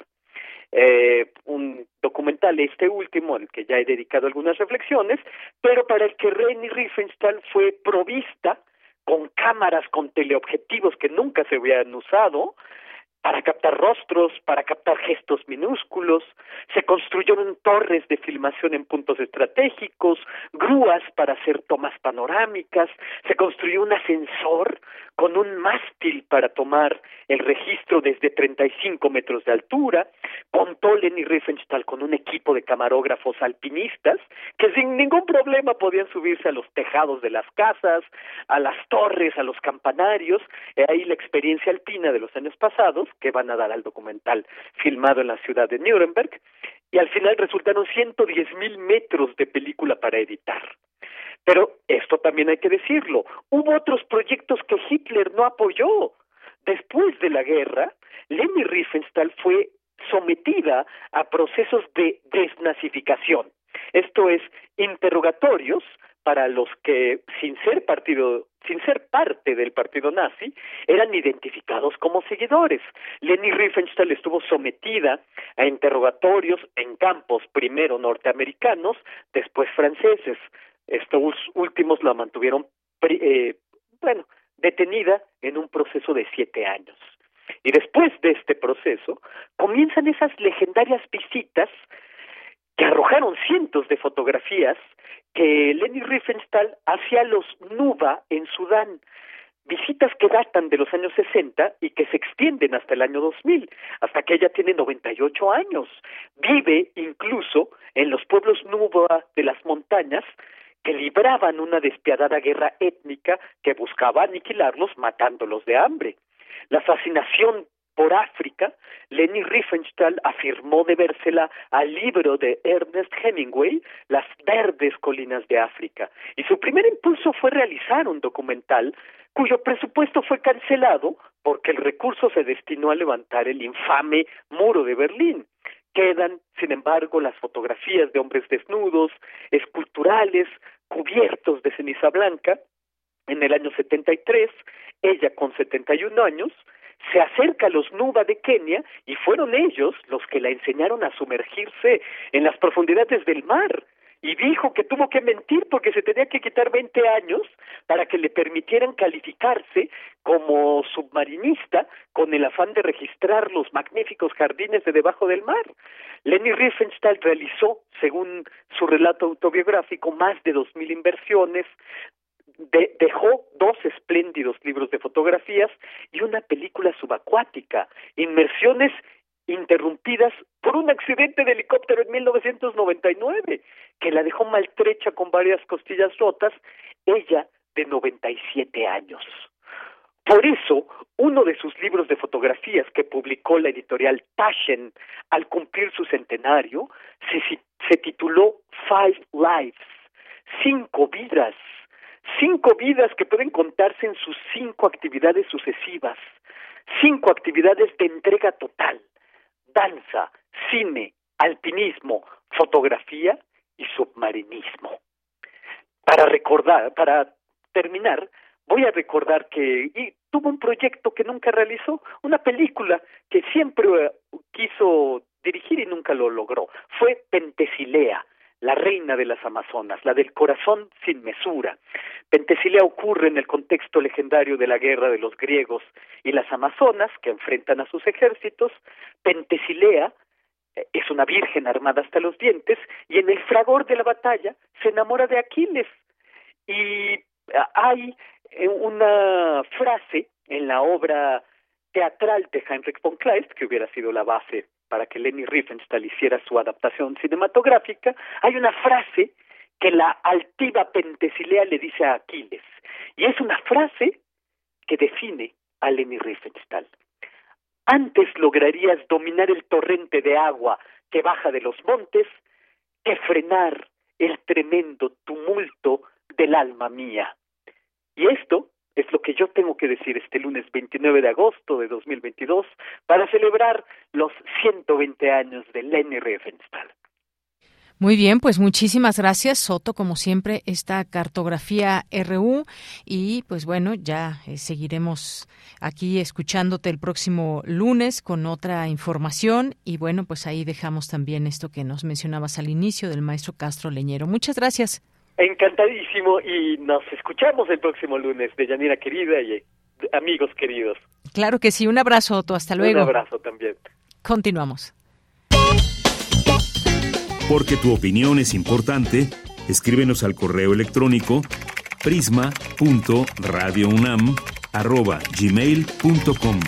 Eh, un documental, este último, al que ya he dedicado algunas reflexiones, pero para el que Reni Riefenstahl fue provista con cámaras, con teleobjetivos que nunca se habían usado, para captar rostros, para captar gestos minúsculos, se construyeron torres de filmación en puntos estratégicos, grúas para hacer tomas panorámicas, se construyó un ascensor con un mástil para tomar el registro desde 35 metros de altura, contó Lenny Riefenstahl con un equipo de camarógrafos alpinistas que sin ningún problema podían subirse a los tejados de las casas, a las torres, a los campanarios, y ahí la experiencia alpina de los años pasados, que van a dar al documental filmado en la ciudad de Nuremberg, y al final resultaron 110 mil metros de película para editar. Pero esto también hay que decirlo, hubo otros proyectos que Hitler no apoyó. Después de la guerra, Leni Riefenstahl fue sometida a procesos de desnazificación. Esto es, interrogatorios para los que, sin ser partido, sin ser parte del partido nazi, eran identificados como seguidores. Leni Riefenstahl estuvo sometida a interrogatorios en campos primero norteamericanos, después franceses. Estos últimos la mantuvieron, eh, bueno, detenida en un proceso de siete años. Y después de este proceso, comienzan esas legendarias visitas que arrojaron cientos de fotografías que Leni Riefenstahl hacía los Nuba en Sudán, visitas que datan de los años 60 y que se extienden hasta el año 2000, hasta que ella tiene 98 años. Vive incluso en los pueblos Nuba de las montañas que libraban una despiadada guerra étnica que buscaba aniquilarlos matándolos de hambre. La fascinación por África, Leni Riefenstahl afirmó debérsela al libro de Ernest Hemingway, Las verdes colinas de África, y su primer impulso fue realizar un documental cuyo presupuesto fue cancelado porque el recurso se destinó a levantar el infame muro de Berlín. Quedan, sin embargo, las fotografías de hombres desnudos, esculturales, cubiertos de ceniza blanca. En el año 73, ella con 71 años, se acerca a los Nuba de Kenia y fueron ellos los que la enseñaron a sumergirse en las profundidades del mar y dijo que tuvo que mentir porque se tenía que quitar 20 años para que le permitieran calificarse como submarinista con el afán de registrar los magníficos jardines de debajo del mar. Leni Riefenstahl realizó, según su relato autobiográfico, más de dos mil inversiones, dejó dos espléndidos libros de fotografías y una película subacuática, inmersiones interrumpidas por un accidente de helicóptero en 1999, que la dejó maltrecha con varias costillas rotas, ella de 97 años. Por eso, uno de sus libros de fotografías que publicó la editorial Taschen al cumplir su centenario se, se tituló Five Lives, cinco vidas, cinco vidas que pueden contarse en sus cinco actividades sucesivas, cinco actividades de entrega total, danza, cine, alpinismo, fotografía y submarinismo. Para recordar, para terminar, voy a recordar que y tuvo un proyecto que nunca realizó, una película que siempre eh, quiso dirigir y nunca lo logró. Fue Pentesilea, la reina de las Amazonas, la del corazón sin mesura. Pentesilea ocurre en el contexto legendario de la guerra de los griegos y las Amazonas, que enfrentan a sus ejércitos. Pentesilea eh, es una virgen armada hasta los dientes y en el fragor de la batalla se enamora de Aquiles. Y eh, hay eh, una frase en la obra teatral de Heinrich von Kleist, que hubiera sido la base para que Leni Riefenstahl hiciera su adaptación cinematográfica, hay una frase que la altiva Pentesilea le dice a Aquiles, y es una frase que define a Leni Riefenstahl. Antes lograrías dominar el torrente de agua que baja de los montes que frenar el tremendo tumulto del alma mía. Y esto es lo que yo tengo que decir este lunes 29 de agosto de 2022 para celebrar los 120 años de Leni Riefenstahl. Muy bien, pues muchísimas gracias, Soto, como siempre, esta cartografía RU y pues bueno, ya eh, seguiremos aquí escuchándote el próximo lunes con otra información y bueno, pues ahí dejamos también esto que nos mencionabas al inicio del maestro Castro Leñero. Muchas gracias. Encantadísimo y nos escuchamos el próximo lunes de Yanira querida y amigos queridos. Claro que sí, un abrazo, Otto, hasta luego. Un abrazo también. Continuamos. Porque tu opinión es importante, escríbenos al correo electrónico prisma.radiounam@gmail.com.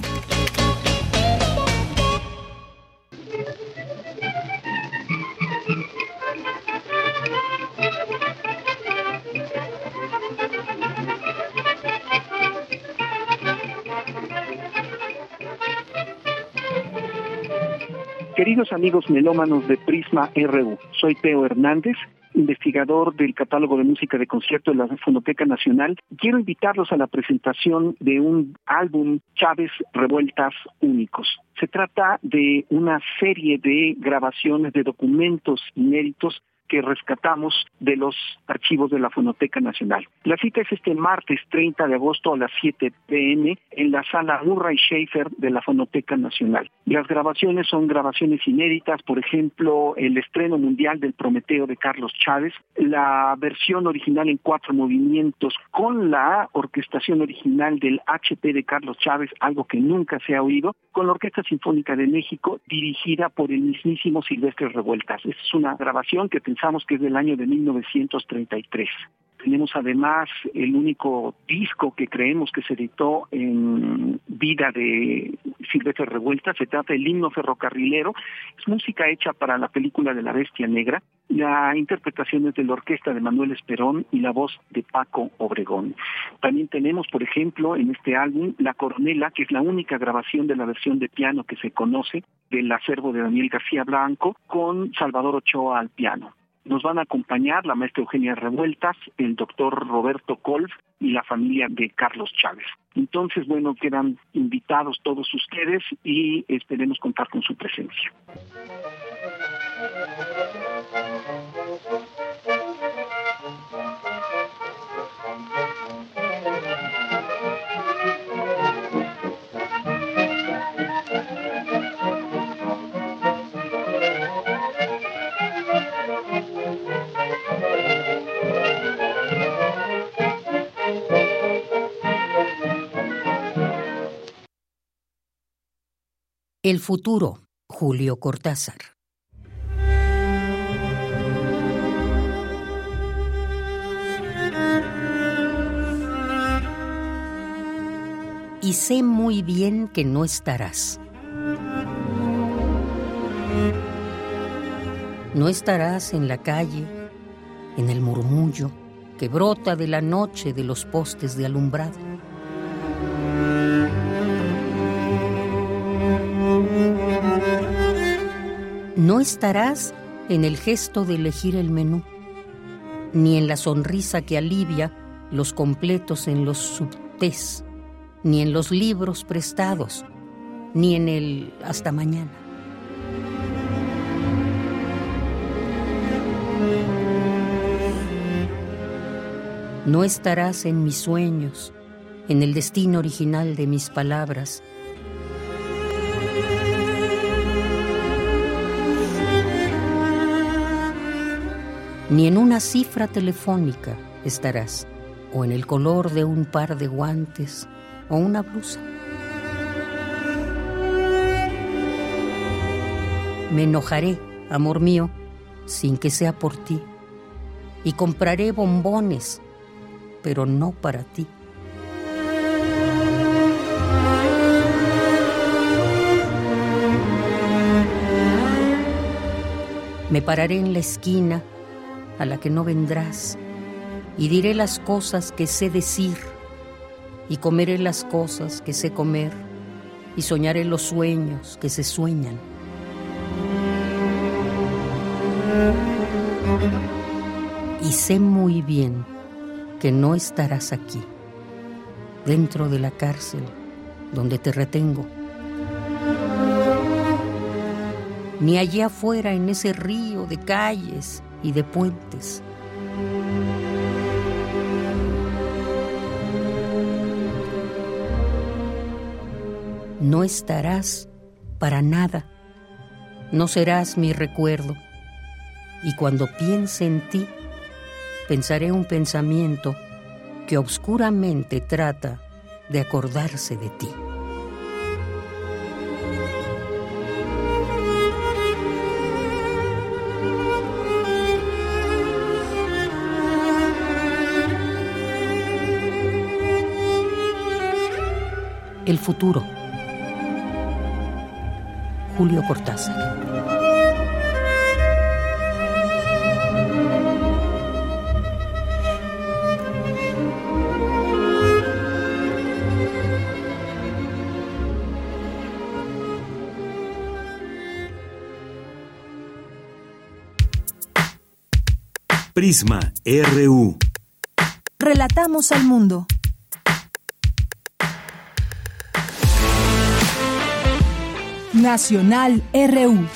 Queridos amigos melómanos de Prisma RU, soy Teo Hernández, investigador del catálogo de música de concierto de la Fonoteca Nacional. Quiero invitarlos a la presentación de un álbum Chávez Revueltas Únicos. Se trata de una serie de grabaciones de documentos inéditos que rescatamos de los archivos de la Fonoteca Nacional. La cita es este martes 30 de agosto a las 7 pm en la sala Murray Schaefer de la Fonoteca Nacional. Las grabaciones son grabaciones inéditas, por ejemplo, el estreno mundial del Prometeo de Carlos Chávez, la versión original en cuatro movimientos con la orquestación original del HP de Carlos Chávez, algo que nunca se ha oído, con la Orquesta Sinfónica de México dirigida por el mismísimo Silvestre Revueltas. Es una grabación que pensamos que es del año de 1933. Tenemos además el único disco que creemos que se editó en vida de Silvestre Revuelta. Se trata del himno ferrocarrilero. Es música hecha para la película de la Bestia Negra. La interpretación es de la orquesta de Manuel Esperón y la voz de Paco Obregón. También tenemos, por ejemplo, en este álbum La Coronela, que es la única grabación de la versión de piano que se conoce del acervo de Daniel García Blanco, con Salvador Ochoa al piano. Nos van a acompañar la maestra Eugenia Revueltas, el doctor Roberto Colf y la familia de Carlos Chávez. Entonces, bueno, quedan invitados todos ustedes y esperemos contar con su presencia. El futuro, Julio Cortázar. Y sé muy bien que no estarás. No estarás en la calle, en el murmullo que brota de la noche de los postes de alumbrado No estarás en el gesto de elegir el menú, ni en la sonrisa que alivia los completos en los subtés, ni en los libros prestados, ni en el hasta mañana. No estarás en mis sueños, en el destino original de mis palabras, ni en una cifra telefónica estarás, o en el color de un par de guantes o una blusa. Me enojaré, amor mío, sin que sea por ti, y compraré bombones, pero no para ti. Me pararé en la esquina a la que no vendrás, y diré las cosas que sé decir, y comeré las cosas que sé comer, y soñaré los sueños que se sueñan. Y sé muy bien que no estarás aquí, dentro de la cárcel donde te retengo, ni allá afuera en ese río de calles y de puentes. No estarás para nada, no serás mi recuerdo, y cuando piense en ti, pensaré un pensamiento que obscuramente trata de acordarse de ti. El futuro. Julio Cortázar. Prisma RU. Relatamos al mundo. Nacional RU.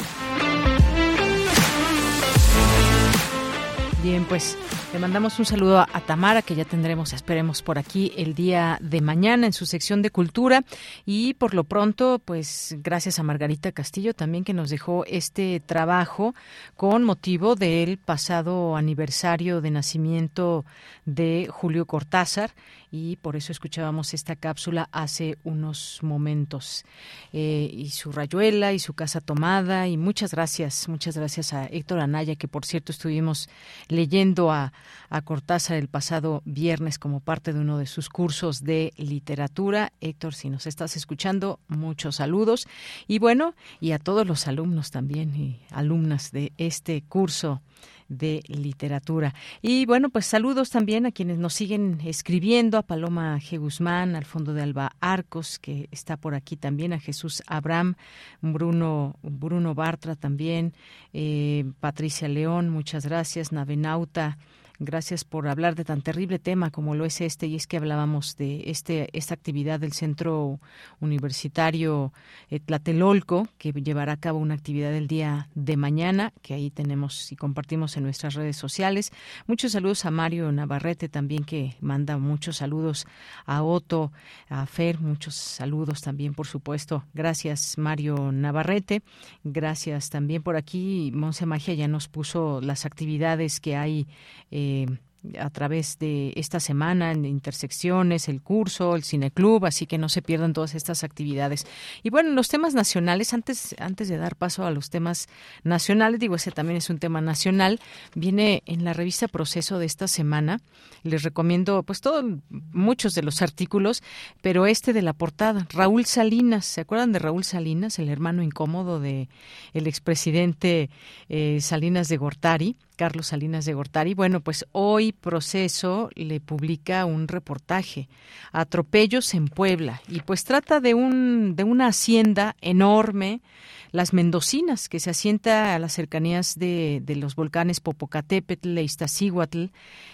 Bien, pues le mandamos un saludo a, Tamara, que ya tendremos, esperemos, por aquí el día de mañana en su sección de cultura. Y por lo pronto, pues gracias a Margarita Castillo también que nos dejó este trabajo con motivo del pasado aniversario de nacimiento de Julio Cortázar y por eso escuchábamos esta cápsula hace unos momentos. Eh, y su rayuela y su casa tomada y muchas gracias, muchas gracias a Héctor Anaya, que por cierto estuvimos leyendo a, a Cortázar el pasado viernes como parte de uno de sus cursos de literatura. Héctor, si nos estás escuchando, muchos saludos. Y bueno, y a todos los alumnos también y alumnas de este curso de literatura. Y bueno, pues saludos también a quienes nos siguen escribiendo, a Paloma G. Guzmán, al fondo de Alba Arcos, que está por aquí también, a Jesús Abraham, Bruno, Bruno Bartra también, eh, Patricia León, muchas gracias, Navenauta. Gracias por hablar de tan terrible tema como lo es este, y es que hablábamos de este, esta actividad del Centro Universitario eh, Tlatelolco, que llevará a cabo una actividad el día de mañana, que ahí tenemos y compartimos en nuestras redes sociales. Muchos saludos a Mario Navarrete también, que manda muchos saludos a Otto, a Fer, muchos saludos también, por supuesto. Gracias, Mario Navarrete. Gracias también por aquí. Monse Magia ya nos puso las actividades que hay. Eh, eh, a través de esta semana en Intersecciones, el curso, el Cineclub, así que no se pierdan todas estas actividades. Y bueno, los temas nacionales, antes, antes de dar paso a los temas nacionales, digo, ese también es un tema nacional, viene en la revista Proceso de esta semana. Les recomiendo, pues, todos, muchos de los artículos, pero este de la portada, Raúl Salinas, ¿se acuerdan de Raúl Salinas, el hermano incómodo de el expresidente eh, Salinas de Gortari? Carlos Salinas de Gortari. Bueno, pues hoy Proceso le publica un reportaje, Atropellos en Puebla, y pues trata de, un, de una hacienda enorme las Mendocinas, que se asienta a las cercanías de, de los volcanes Popocatépetl e Iztaccíhuatl,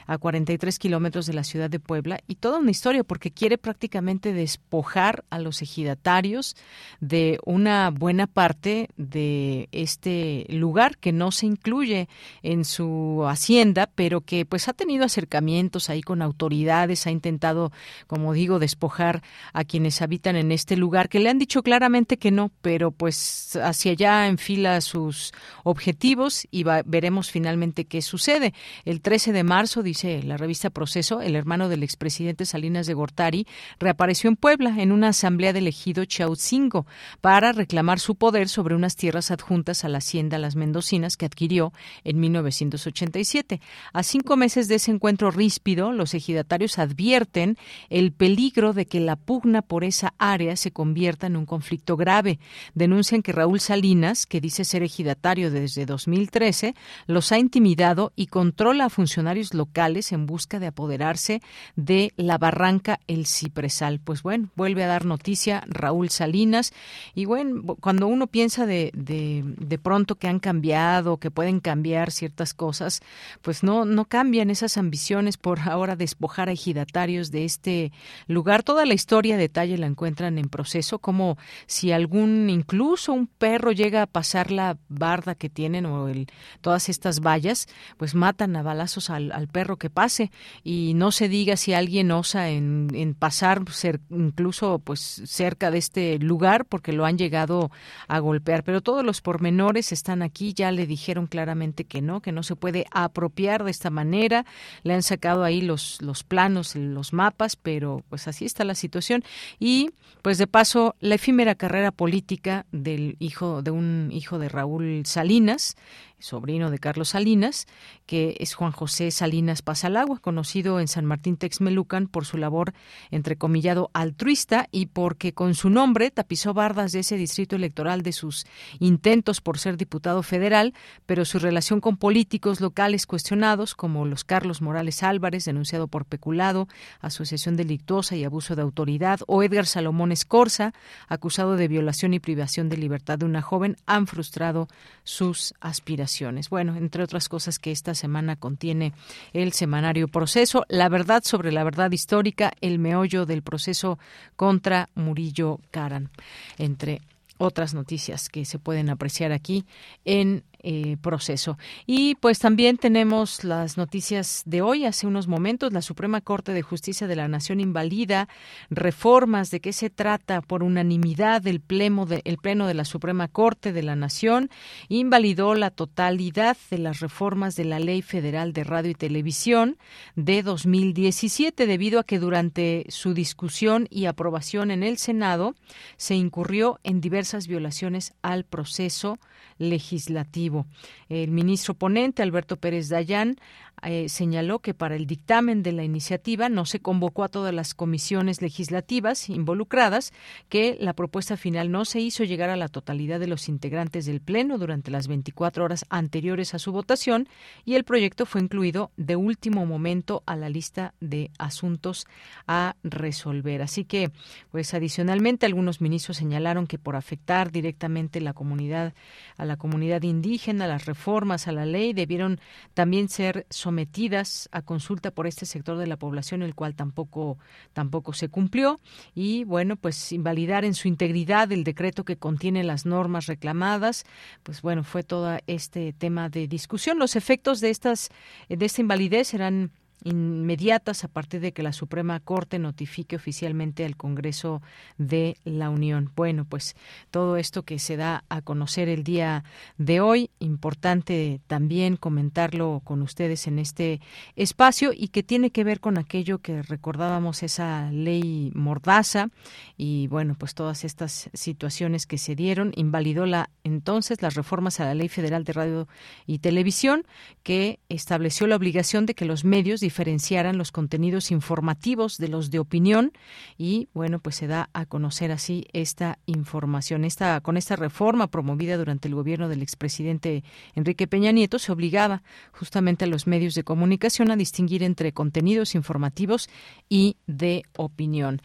a 43 kilómetros de la ciudad de Puebla, y toda una historia, porque quiere prácticamente despojar a los ejidatarios de una buena parte de este lugar que no se incluye en su hacienda, pero que pues ha tenido acercamientos ahí con autoridades, ha intentado, como digo, despojar a quienes habitan en este lugar, que le han dicho claramente que no, pero pues hacia allá enfila sus objetivos y veremos finalmente qué sucede. El 13 de marzo, dice la revista Proceso, el hermano del expresidente Salinas de Gortari reapareció en Puebla en una asamblea de elegido Chautzingo para reclamar su poder sobre unas tierras adjuntas a la hacienda Las Mendocinas que adquirió en 1987. A cinco meses de ese encuentro ríspido, los ejidatarios advierten el peligro de que la pugna por esa área se convierta en un conflicto grave. Denuncian que Raúl Salinas, que dice ser ejidatario desde 2013, los ha intimidado y controla a funcionarios locales en busca de apoderarse de la barranca El Cipresal. Pues bueno, vuelve a dar noticia Raúl Salinas. Y bueno, cuando uno piensa de, de, pronto que han cambiado, que pueden cambiar ciertas cosas, pues no, no cambian esas ambiciones por ahora despojar a ejidatarios de este lugar. Toda la historia detalle la encuentran en proceso, como si algún, incluso un perro llega a pasar la barda que tienen o el, todas estas vallas, pues matan a balazos al, perro que pase. Y no se diga si alguien osa en, en pasar ser, incluso pues cerca de este lugar porque lo han llegado a golpear. Pero todos los pormenores están aquí, ya le dijeron claramente que no, que no se puede apropiar de esta manera, le han sacado ahí los, los planos, los mapas, pero pues así está la situación. Y pues de paso la efímera carrera política del hijo de un hijo de Raúl Salinas sobrino de Carlos Salinas, que es Juan José Salinas Pasalagua, conocido en San Martín Texmelucan por su labor entrecomillado altruista y porque con su nombre tapizó bardas de ese distrito electoral de sus intentos por ser diputado federal, pero su relación con políticos locales cuestionados como los Carlos Morales Álvarez, denunciado por peculado, asociación delictuosa y abuso de autoridad, o Edgar Salomón Escorza, acusado de violación y privación de libertad de una joven, han frustrado sus aspiraciones. Bueno, entre otras cosas que esta semana contiene el semanario Proceso, la verdad sobre la verdad histórica, el meollo del proceso contra Murillo Caran, entre otras noticias que se pueden apreciar aquí en eh, proceso. Y pues también tenemos las noticias de hoy. Hace unos momentos la Suprema Corte de Justicia de la Nación invalida reformas. ¿De qué se trata? Por unanimidad del pleno de, el pleno de la Suprema Corte de la Nación invalidó la totalidad de las reformas de la Ley Federal de Radio y Televisión de 2017 debido a que durante su discusión y aprobación en el Senado se incurrió en diversas violaciones al proceso legislativo. El ministro ponente, Alberto Pérez Dayán, eh, señaló que para el dictamen de la iniciativa no se convocó a todas las comisiones legislativas involucradas, que la propuesta final no se hizo llegar a la totalidad de los integrantes del Pleno durante las 24 horas anteriores a su votación y el proyecto fue incluido de último momento a la lista de asuntos a resolver. Así que, pues adicionalmente, algunos ministros señalaron que por afectar directamente la comunidad, a la comunidad indígena, las reformas a la ley debieron también ser sometidas a consulta por este sector de la población, el cual tampoco tampoco se cumplió y bueno, pues invalidar en su integridad el decreto que contiene las normas reclamadas, pues bueno, fue todo este tema de discusión. Los efectos de estas de esta invalidez serán inmediatas a partir de que la Suprema Corte notifique oficialmente al Congreso de la Unión. Bueno, pues todo esto que se da a conocer el día de hoy, importante también comentarlo con ustedes en este espacio y que tiene que ver con aquello que recordábamos esa ley mordaza y bueno, pues todas estas situaciones que se dieron, invalidó la entonces las reformas a la Ley Federal de Radio y Televisión que estableció la obligación de que los medios diferenciaran los contenidos informativos de los de opinión y bueno, pues se da a conocer así esta información. Esta con esta reforma promovida durante el gobierno del expresidente Enrique Peña Nieto se obligaba justamente a los medios de comunicación a distinguir entre contenidos informativos y de opinión.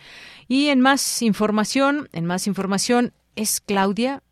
Y en más información, en más información es Claudia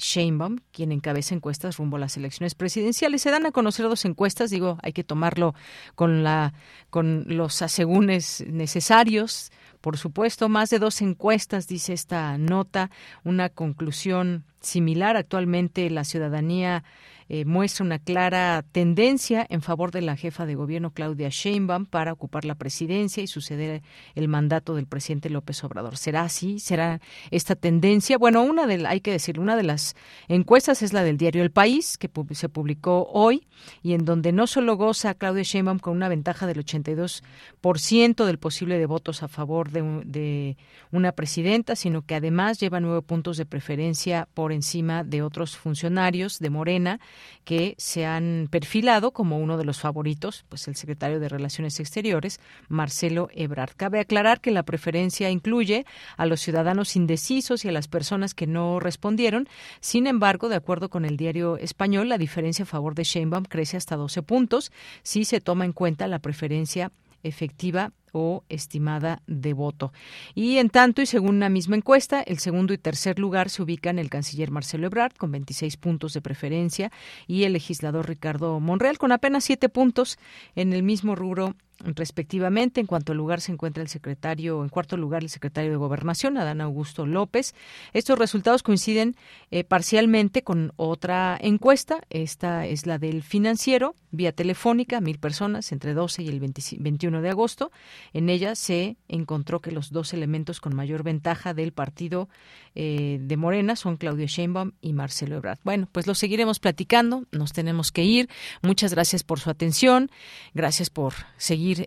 Sheinbaum, quien encabeza encuestas rumbo a las elecciones presidenciales. Se dan a conocer dos encuestas, digo, hay que tomarlo con la con los asegúnes necesarios. Por supuesto, más de dos encuestas, dice esta nota, una conclusión similar. Actualmente la ciudadanía eh, muestra una clara tendencia en favor de la jefa de gobierno Claudia Sheinbaum para ocupar la presidencia y suceder el mandato del presidente López Obrador. ¿Será así? ¿Será esta tendencia? Bueno, una de hay que decir, una de las encuestas es la del diario El País que se publicó hoy y en donde no solo goza Claudia Sheinbaum con una ventaja del 82% del posible de votos a favor de, de una presidenta, sino que además lleva nueve puntos de preferencia por encima de otros funcionarios de Morena que se han perfilado como uno de los favoritos, pues el secretario de Relaciones Exteriores, Marcelo Ebrard. Cabe aclarar que la preferencia incluye a los ciudadanos indecisos y a las personas que no respondieron. Sin embargo, de acuerdo con el diario español, la diferencia a favor de Sheinbaum crece hasta 12 puntos si se toma en cuenta la preferencia efectiva o estimada de voto. Y en tanto, y según una misma encuesta, el segundo y tercer lugar se ubican el canciller Marcelo Ebrard con 26 puntos de preferencia y el legislador Ricardo Monreal con apenas 7 puntos en el mismo rubro respectivamente. En cuanto al lugar se encuentra el secretario, en cuarto lugar el secretario de Gobernación, Adán Augusto López. Estos resultados coinciden eh, parcialmente con otra encuesta. Esta es la del financiero, vía telefónica, mil personas entre 12 y el 21 de agosto. En ella se encontró que los dos elementos con mayor ventaja del partido eh, de Morena son Claudio Sheinbaum y Marcelo Ebrard. Bueno, pues lo seguiremos platicando. Nos tenemos que ir. Muchas gracias por su atención. Gracias por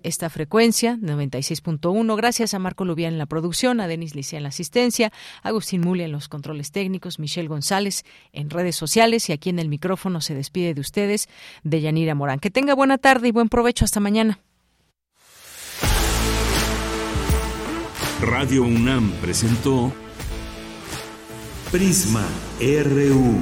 esta frecuencia 96.1. Gracias a Marco Lubián en la producción, a Denis Licea en la asistencia, a Agustín Mulia en los controles técnicos, Michelle González en redes sociales y aquí en el micrófono se despide de ustedes de Yanira Morán. Que tenga buena tarde y buen provecho. Hasta mañana. Radio UNAM presentó Prisma RU.